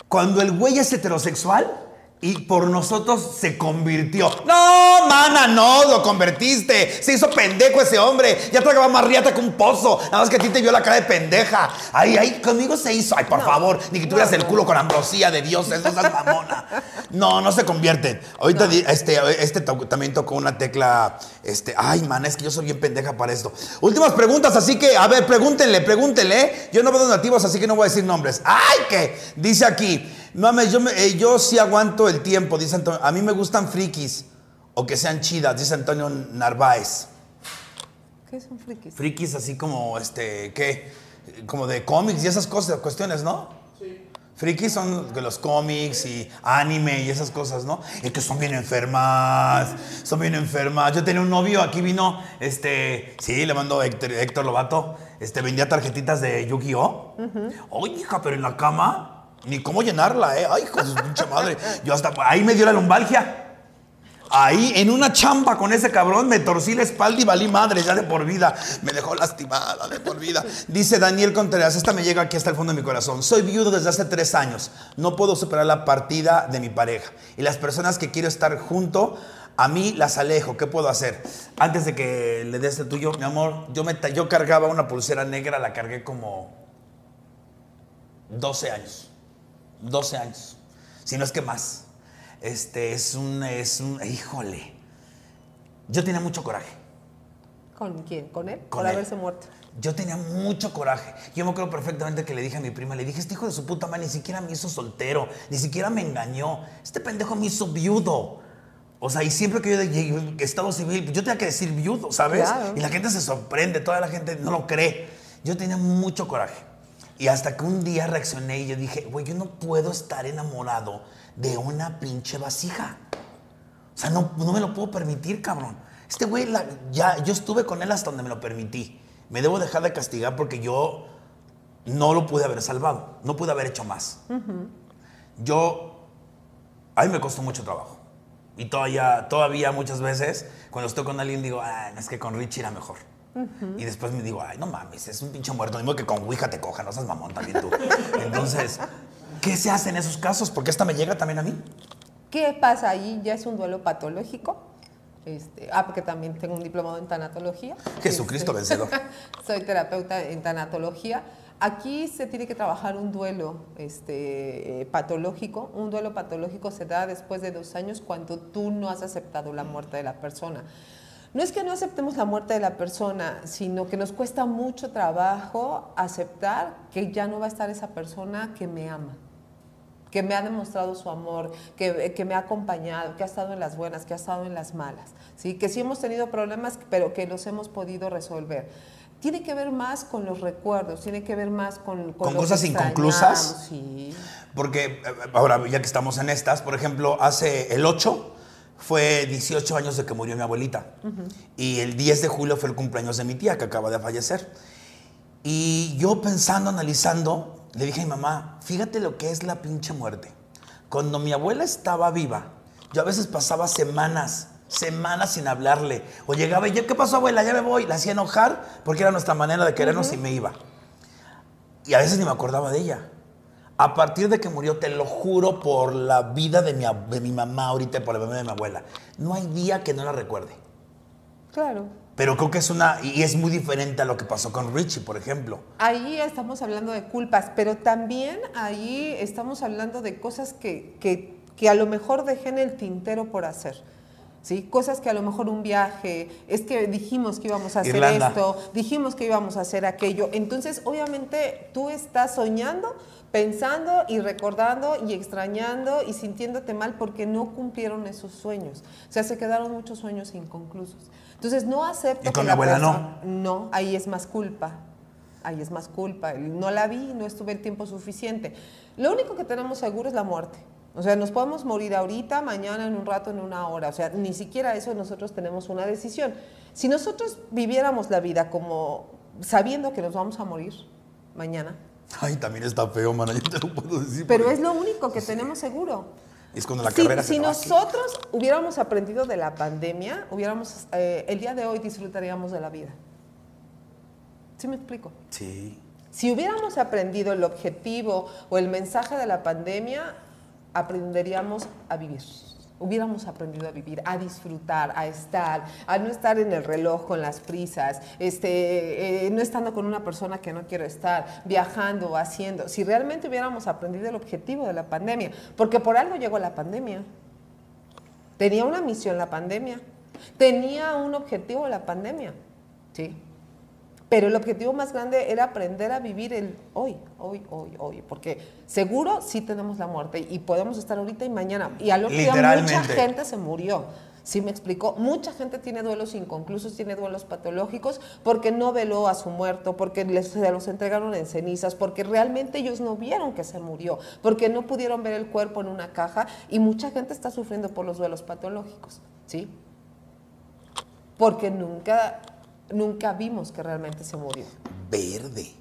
S3: cuando el güey es heterosexual y por nosotros se convirtió. No, mana, no, lo convertiste. Se hizo pendejo ese hombre. Ya tragaba más riata que un pozo. Nada más que a ti te vio la cara de pendeja. Ay, ay, conmigo se hizo. Ay, por
S4: No.
S3: favor, ni que tuvieras
S4: No,
S3: el culo con ambrosía de Dios, eso es mamona. No, no se convierten. Ahorita este, este también tocó una tecla. Este, ay, man, es que yo soy bien pendeja para esto. Últimas preguntas, así que, a ver, pregúntenle, pregúntenle. Yo no veo nativos, así que no voy a decir nombres. Ay, que dice aquí, mames, yo, me- eh, yo sí aguanto el tiempo, dice Antonio. A mí me gustan frikis o que sean chidas, dice Antonio Narváez.
S4: ¿Qué son frikis?
S3: Frikis así como, este, ¿qué? Como de cómics y esas cosas, cuestiones, ¿no? Sí. Frikis son de los cómics y anime y esas cosas, ¿no? Es que son bien enfermas, son bien enfermas. Yo tenía un novio, aquí vino, este, sí, le mando Héctor, Héctor Lobato, este, vendía tarjetitas de Yu-Gi-Oh! Oye, hija, pero en la cama, ni cómo llenarla, ¿eh? Ay, hijo de pinche madre. Yo hasta, ahí me dio la lumbalgia. Ahí, en una chamba con ese cabrón, me torcí la espalda y valí madre ya de por vida. Me dejó lastimada de por vida. Dice Daniel Contreras, esta me llega aquí hasta el fondo de mi corazón. Soy viudo desde hace tres años. No puedo superar la partida de mi pareja. Y las personas que quiero estar junto, a mí las alejo. ¿Qué puedo hacer? Antes de que le des el tuyo, mi amor, yo, me, yo cargaba una pulsera negra, la cargué como 12 años. 12 años. Si no es que más. Este es un, es un, híjole. Yo tenía mucho coraje.
S4: ¿Con quién? ¿Con él?
S3: Con
S4: Por
S3: él.
S4: haberse muerto.
S3: Yo tenía mucho coraje. Yo me acuerdo perfectamente que le dije a mi prima, le dije, este hijo de su puta madre ni siquiera me hizo soltero, ni siquiera me engañó. Este pendejo me hizo viudo. O sea, y siempre que yo a Estado Civil, yo tenía que decir viudo, ¿sabes?
S4: Claro.
S3: Y la gente se sorprende, toda la gente no lo cree. Yo tenía mucho coraje. Y hasta que un día reaccioné y yo dije, güey, yo no puedo estar enamorado de una pinche vasija. O sea, no, no me lo puedo permitir, cabrón. Este güey, la- ya, yo estuve con él hasta donde me lo permití. Me debo dejar de castigar porque yo no lo pude haber salvado. No pude haber hecho más. Yo, a mí me costó mucho trabajo. Y todavía, todavía muchas veces, cuando estoy con alguien, digo, ah, es que con Richie era mejor. Y después me digo, ay, no mames, es un pinche muerto. Modo que con Ouija te coja, no seas mamón también tú. Entonces, ¿qué se hace en esos casos? Porque esta me llega también a mí.
S4: ¿Qué pasa ahí? ¿Ya es un duelo patológico? Este, ah, porque también tengo un diplomado en tanatología.
S3: Jesucristo
S4: Este,
S3: vencedor.
S4: Soy terapeuta en tanatología. Aquí se tiene que trabajar un duelo este, eh, patológico. Un duelo patológico se da después de dos años cuando tú no has aceptado la muerte de la persona. No es que no aceptemos la muerte de la persona, sino que nos cuesta mucho trabajo aceptar que ya no va a estar esa persona que me ama que me ha demostrado su amor, que, que me ha acompañado, que ha estado en las buenas, que ha estado en las malas, ¿sí? que sí hemos tenido problemas, pero que los hemos podido resolver. Tiene que ver más con los recuerdos, tiene que ver más con...
S3: ¿Con
S4: que
S3: cosas inconclusas?
S4: Sí.
S3: Porque eh, ahora, ya que estamos en estas, por ejemplo, hace el 8 fue 18 años de que murió mi abuelita. Y el 10 de julio fue el cumpleaños de mi tía que acaba de fallecer. Y yo pensando, analizando, le dije a mi mamá, fíjate lo que es la pinche muerte. Cuando mi abuela estaba viva, yo a veces pasaba semanas, semanas sin hablarle. O llegaba y yo, ¿qué pasó abuela? Ya me voy. La hacía enojar porque era nuestra manera de querernos y me iba. Y a veces ni me acordaba de ella. A partir de que murió, te lo juro por la vida de mi, de mi mamá ahorita por la vida de mi abuela, no hay día que no la recuerde.
S4: Claro.
S3: Pero creo que es una, y es muy diferente a lo que pasó con Richie, por ejemplo.
S4: Ahí estamos hablando de culpas, pero también ahí estamos hablando de cosas que, que, que a lo mejor dejé en el tintero por hacer. ¿sí? Cosas que a lo mejor un viaje, es que dijimos que íbamos a hacer
S3: Irlanda.
S4: esto, dijimos que íbamos a hacer aquello. Entonces, obviamente, tú estás soñando, pensando y recordando y extrañando y sintiéndote mal porque no cumplieron esos sueños. O sea, se quedaron muchos sueños inconclusos. Entonces, no acepto
S3: ¿Y con
S4: que
S3: mi
S4: la
S3: abuela no?
S4: persona- no, ahí es más culpa. Ahí es más culpa. No la vi, no estuve el tiempo suficiente. Lo único que tenemos seguro es la muerte. O sea, nos podemos morir ahorita, mañana, en un rato, en una hora. O sea, ni siquiera eso nosotros tenemos una decisión. Si nosotros viviéramos la vida como sabiendo que nos vamos a morir mañana,
S3: Ay, también está feo, mana, yo te lo puedo decir.
S4: pero
S3: porque
S4: es lo único que tenemos seguro.
S3: Es cuando la
S4: si
S3: carrera se
S4: si nosotros hubiéramos aprendido de la pandemia, hubiéramos, eh, el día de hoy disfrutaríamos de la vida. ¿Sí me explico?
S3: Sí.
S4: Si hubiéramos aprendido el objetivo o el mensaje de la pandemia, aprenderíamos a vivir. Hubiéramos aprendido a vivir, a disfrutar, a estar, a no estar en el reloj con las prisas, este, eh, no estando con una persona que no quiero estar, viajando, haciendo. Si realmente hubiéramos aprendido el objetivo de la pandemia, porque por algo llegó la pandemia. Tenía una misión la pandemia, tenía un objetivo la pandemia, sí. Pero el objetivo más grande era aprender a vivir el hoy, hoy, hoy, hoy, porque seguro sí tenemos la muerte y podemos estar ahorita y mañana. Y al otro día mucha gente se murió. ¿Sí me explicó? Mucha gente tiene duelos inconclusos, tiene duelos patológicos porque no veló a su muerto, porque les, se los entregaron en cenizas, porque realmente ellos no vieron que se murió, porque no pudieron ver el cuerpo en una caja y mucha gente está sufriendo por los duelos patológicos, ¿sí? Porque nunca, nunca vimos que realmente se murió.
S3: Verde.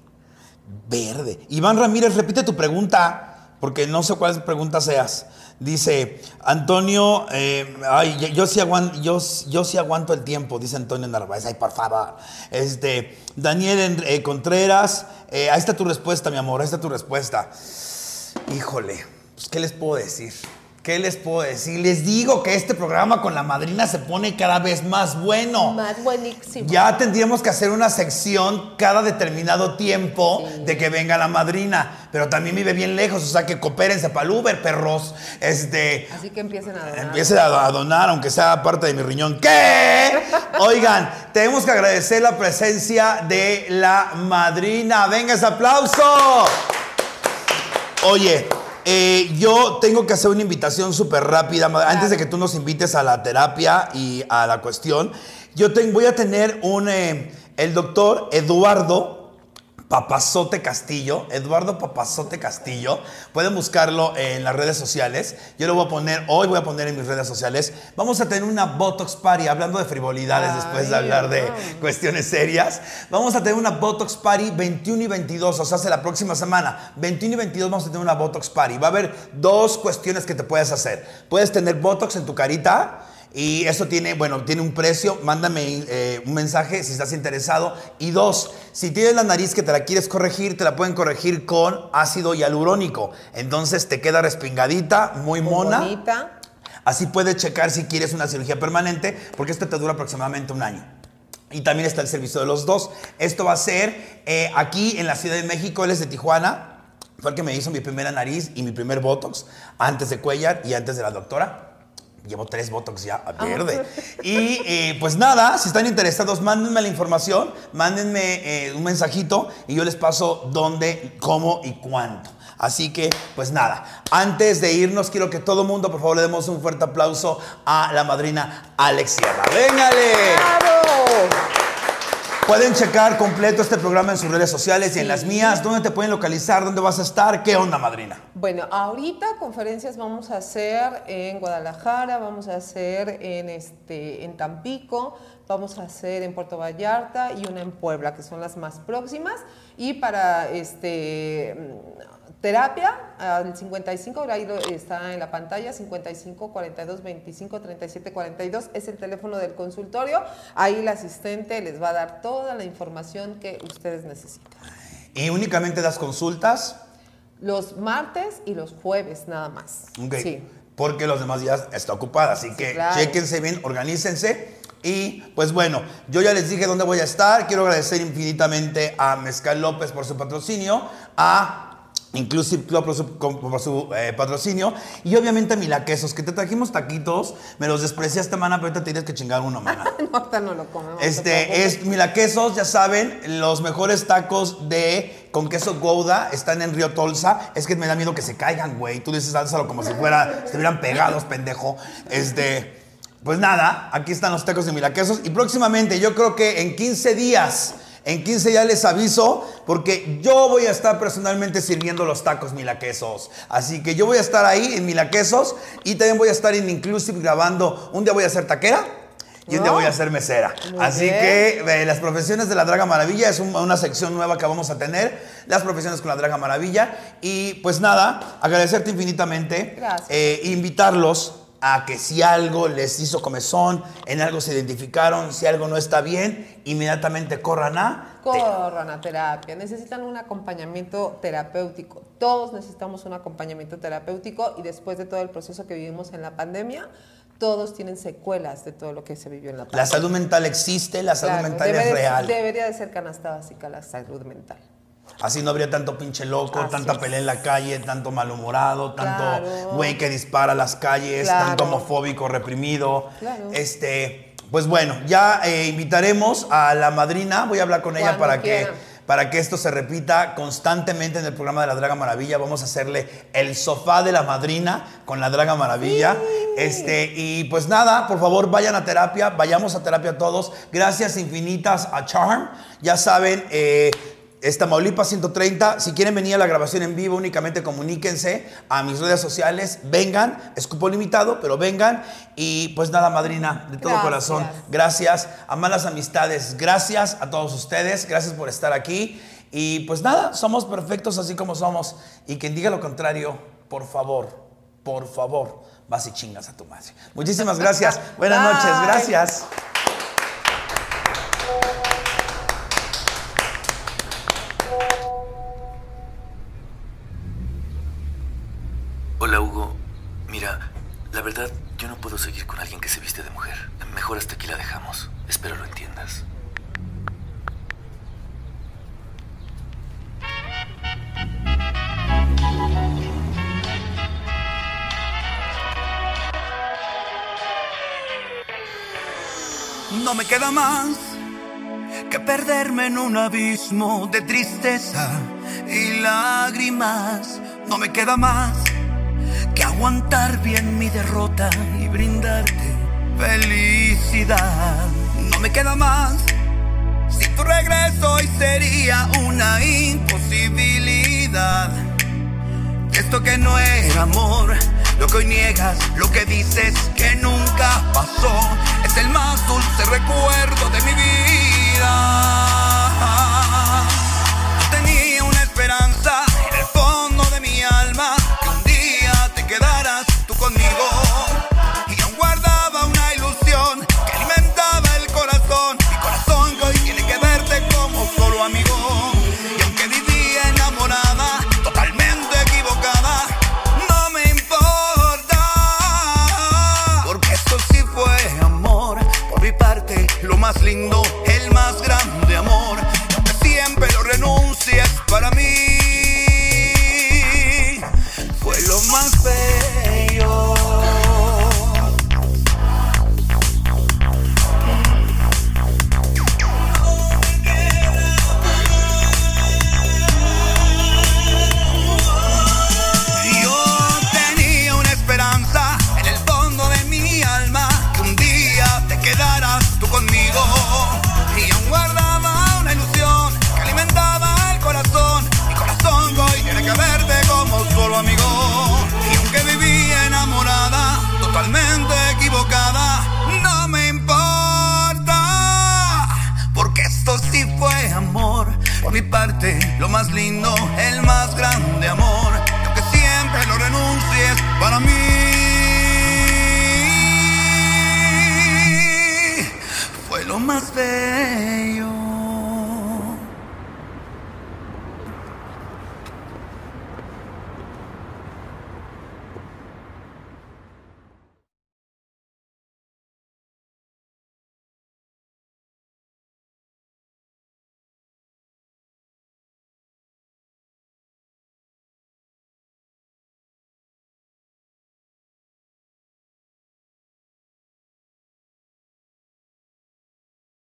S3: Verde. Iván Ramírez, repite tu pregunta, porque no sé cuál pregunta seas. Dice, Antonio, eh, ay, yo, sí aguanto, el tiempo, dice Antonio Narváez. Ay, por favor. Este, Daniel eh, Contreras, eh, ahí está tu respuesta, mi amor, ahí está tu respuesta. Híjole, pues, ¿qué les puedo decir? ¿Qué les puedo decir? Les digo que este programa con la madrina se pone cada vez más bueno.
S4: Más buenísimo.
S3: Ya tendríamos que hacer una sección cada determinado tiempo de que venga la madrina. Pero también vive bien lejos, o sea que coopérense para el Uber, perros. Este.
S4: Así que empiecen a donar.
S3: Empiece a, a donar, aunque sea parte de mi riñón. ¿Qué? Oigan, tenemos que agradecer la presencia de la madrina. Venga ese aplauso. Oye, eh, yo tengo que hacer una invitación súper rápida, antes de que tú nos invites a la terapia y a la cuestión. Yo te- voy a tener un, eh, el doctor Eduardo Papazote Castillo, Eduardo Papazote Castillo. Pueden buscarlo en las redes sociales. Yo lo voy a poner, hoy voy a poner en mis redes sociales. Vamos a tener una Botox Party, hablando de frivolidades
S4: Ay,
S3: después de hablar de cuestiones serias. Vamos a tener una Botox Party 21 y 22, o sea, hace la próxima semana. 21 y 22 vamos a tener una Botox Party. Va a haber dos cuestiones que te puedes hacer. Puedes tener Botox en tu carita. Y eso tiene, bueno, tiene un precio. Mándame eh, un mensaje si estás interesado. Y dos, si tienes la nariz que te la quieres corregir, te la pueden corregir con ácido hialurónico. Entonces te queda respingadita, muy
S4: Muy
S3: mona.
S4: bonita.
S3: Así puedes checar si quieres una cirugía permanente, porque esto te dura aproximadamente un año. Y también está el servicio de los dos. Esto va a ser eh, aquí en la Ciudad de México, él es de Tijuana. Fue el que me hizo mi primera nariz y mi primer Botox antes de Cuellar y antes de la doctora. Llevo tres Botox ya verde. Y eh, pues nada, si están interesados, mándenme la información, mándenme eh, un mensajito y yo les paso dónde, cómo y cuánto. Así que, pues nada, antes de irnos, quiero que todo mundo, por favor, le demos un fuerte aplauso a la madrina Alex Sierra. ¡Véngale!
S4: ¡Bravo!
S3: Pueden checar completo este programa en sus redes sociales y en las mías. ¿Dónde te pueden localizar? ¿Dónde vas a estar? ¿Qué onda, madrina?
S4: Bueno, ahorita conferencias vamos a hacer en Guadalajara, vamos a hacer en, este, en Tampico, vamos a hacer en Puerto Vallarta y una en Puebla, que son las más próximas. Y para este, terapia, al 55, ahí está en la pantalla, 55 42 25 37 42, es el teléfono del consultorio. Ahí el asistente les va a dar toda la información que ustedes necesitan.
S3: ¿Y únicamente das consultas?
S4: Los martes y los jueves nada más.
S3: Ok.
S4: Sí.
S3: Porque los demás días está ocupada. Así que
S4: claro.
S3: chéquense bien, organícense. Y pues bueno, yo ya les dije dónde voy a estar. Quiero agradecer infinitamente a Mezcal López por su patrocinio, a Inclusive Club por su, con- por su, eh, patrocinio. Y obviamente Milaquesos, que te trajimos taquitos. Me los despreciaste, mana, pero ahorita tienes que chingar uno, mana.
S4: No, ahorita no lo comemos.
S3: Este es Milaquesos, ya saben, los mejores tacos de con queso Gouda están en Río Tolsa. Es que me da miedo que se caigan, güey. Tú dices, álzalo como si fuera, estuvieran pegados, pendejo. Este, pues nada, aquí están los tacos de Milaquesos. Y próximamente, yo creo que en 15 días, en 15 días les aviso, porque yo voy a estar personalmente sirviendo los tacos Milaquesos. Así que yo voy a estar ahí en Milaquesos y también voy a estar en Inclusive grabando. Un día voy a hacer taquera. Y un día voy a ser mesera.
S4: Muy
S3: Así
S4: bien.
S3: que eh, las profesiones de la Draga Maravilla es un- una sección nueva que vamos a tener. Las profesiones con la Draga Maravilla. Y pues nada, agradecerte infinitamente.
S4: Gracias.
S3: Eh, invitarlos a que si algo les hizo comezón, en algo se identificaron, si algo no está bien, inmediatamente corran a...
S4: Corran a terapia, necesitan un acompañamiento terapéutico. Todos necesitamos un acompañamiento terapéutico y después de todo el proceso que vivimos en la pandemia, todos tienen secuelas de todo lo que se vivió en la pandemia.
S3: La salud mental existe, la salud
S4: Claro,
S3: mental es
S4: de-
S3: real.
S4: Debería de ser canasta básica la salud mental.
S3: Así no habría tanto pinche loco,
S4: Así
S3: tanta
S4: es.
S3: pelea en la calle, tanto malhumorado, tanto
S4: Claro.
S3: güey que dispara a las calles,
S4: Claro.
S3: tanto homofóbico reprimido.
S4: Claro.
S3: Este, pues bueno, ya eh, invitaremos a la madrina, voy a hablar con ella para que para que esto se repita constantemente en el programa de la Draga Maravilla. Vamos a hacerle el sofá de la madrina con la Draga Maravilla. Este, y pues nada, por favor, vayan a terapia, vayamos a terapia todos. Gracias infinitas a Charm. Ya saben, eh, es Tamaulipas 130. Si quieren venir a la grabación en vivo, únicamente comuníquense a mis redes sociales. Vengan, es cupo limitado, pero vengan. Y pues nada, madrina, de todo
S4: Gracias.
S3: corazón, gracias. A malas amistades, gracias a todos ustedes. Gracias por estar aquí. Y pues nada, somos perfectos así como somos. Y quien diga lo contrario, por favor, por favor, vas y chingas a tu madre. Muchísimas gracias. Buenas
S4: Bye.
S3: noches, gracias.
S2: Queda más que perderme en un abismo de tristeza y lágrimas. No me queda más que aguantar bien mi derrota y brindarte felicidad. No me queda más. Si tu regreso hoy sería una imposibilidad. Esto que no era amor, lo que hoy niegas, lo que dices que nunca pasó, es el más dulce recuerdo de mi vida.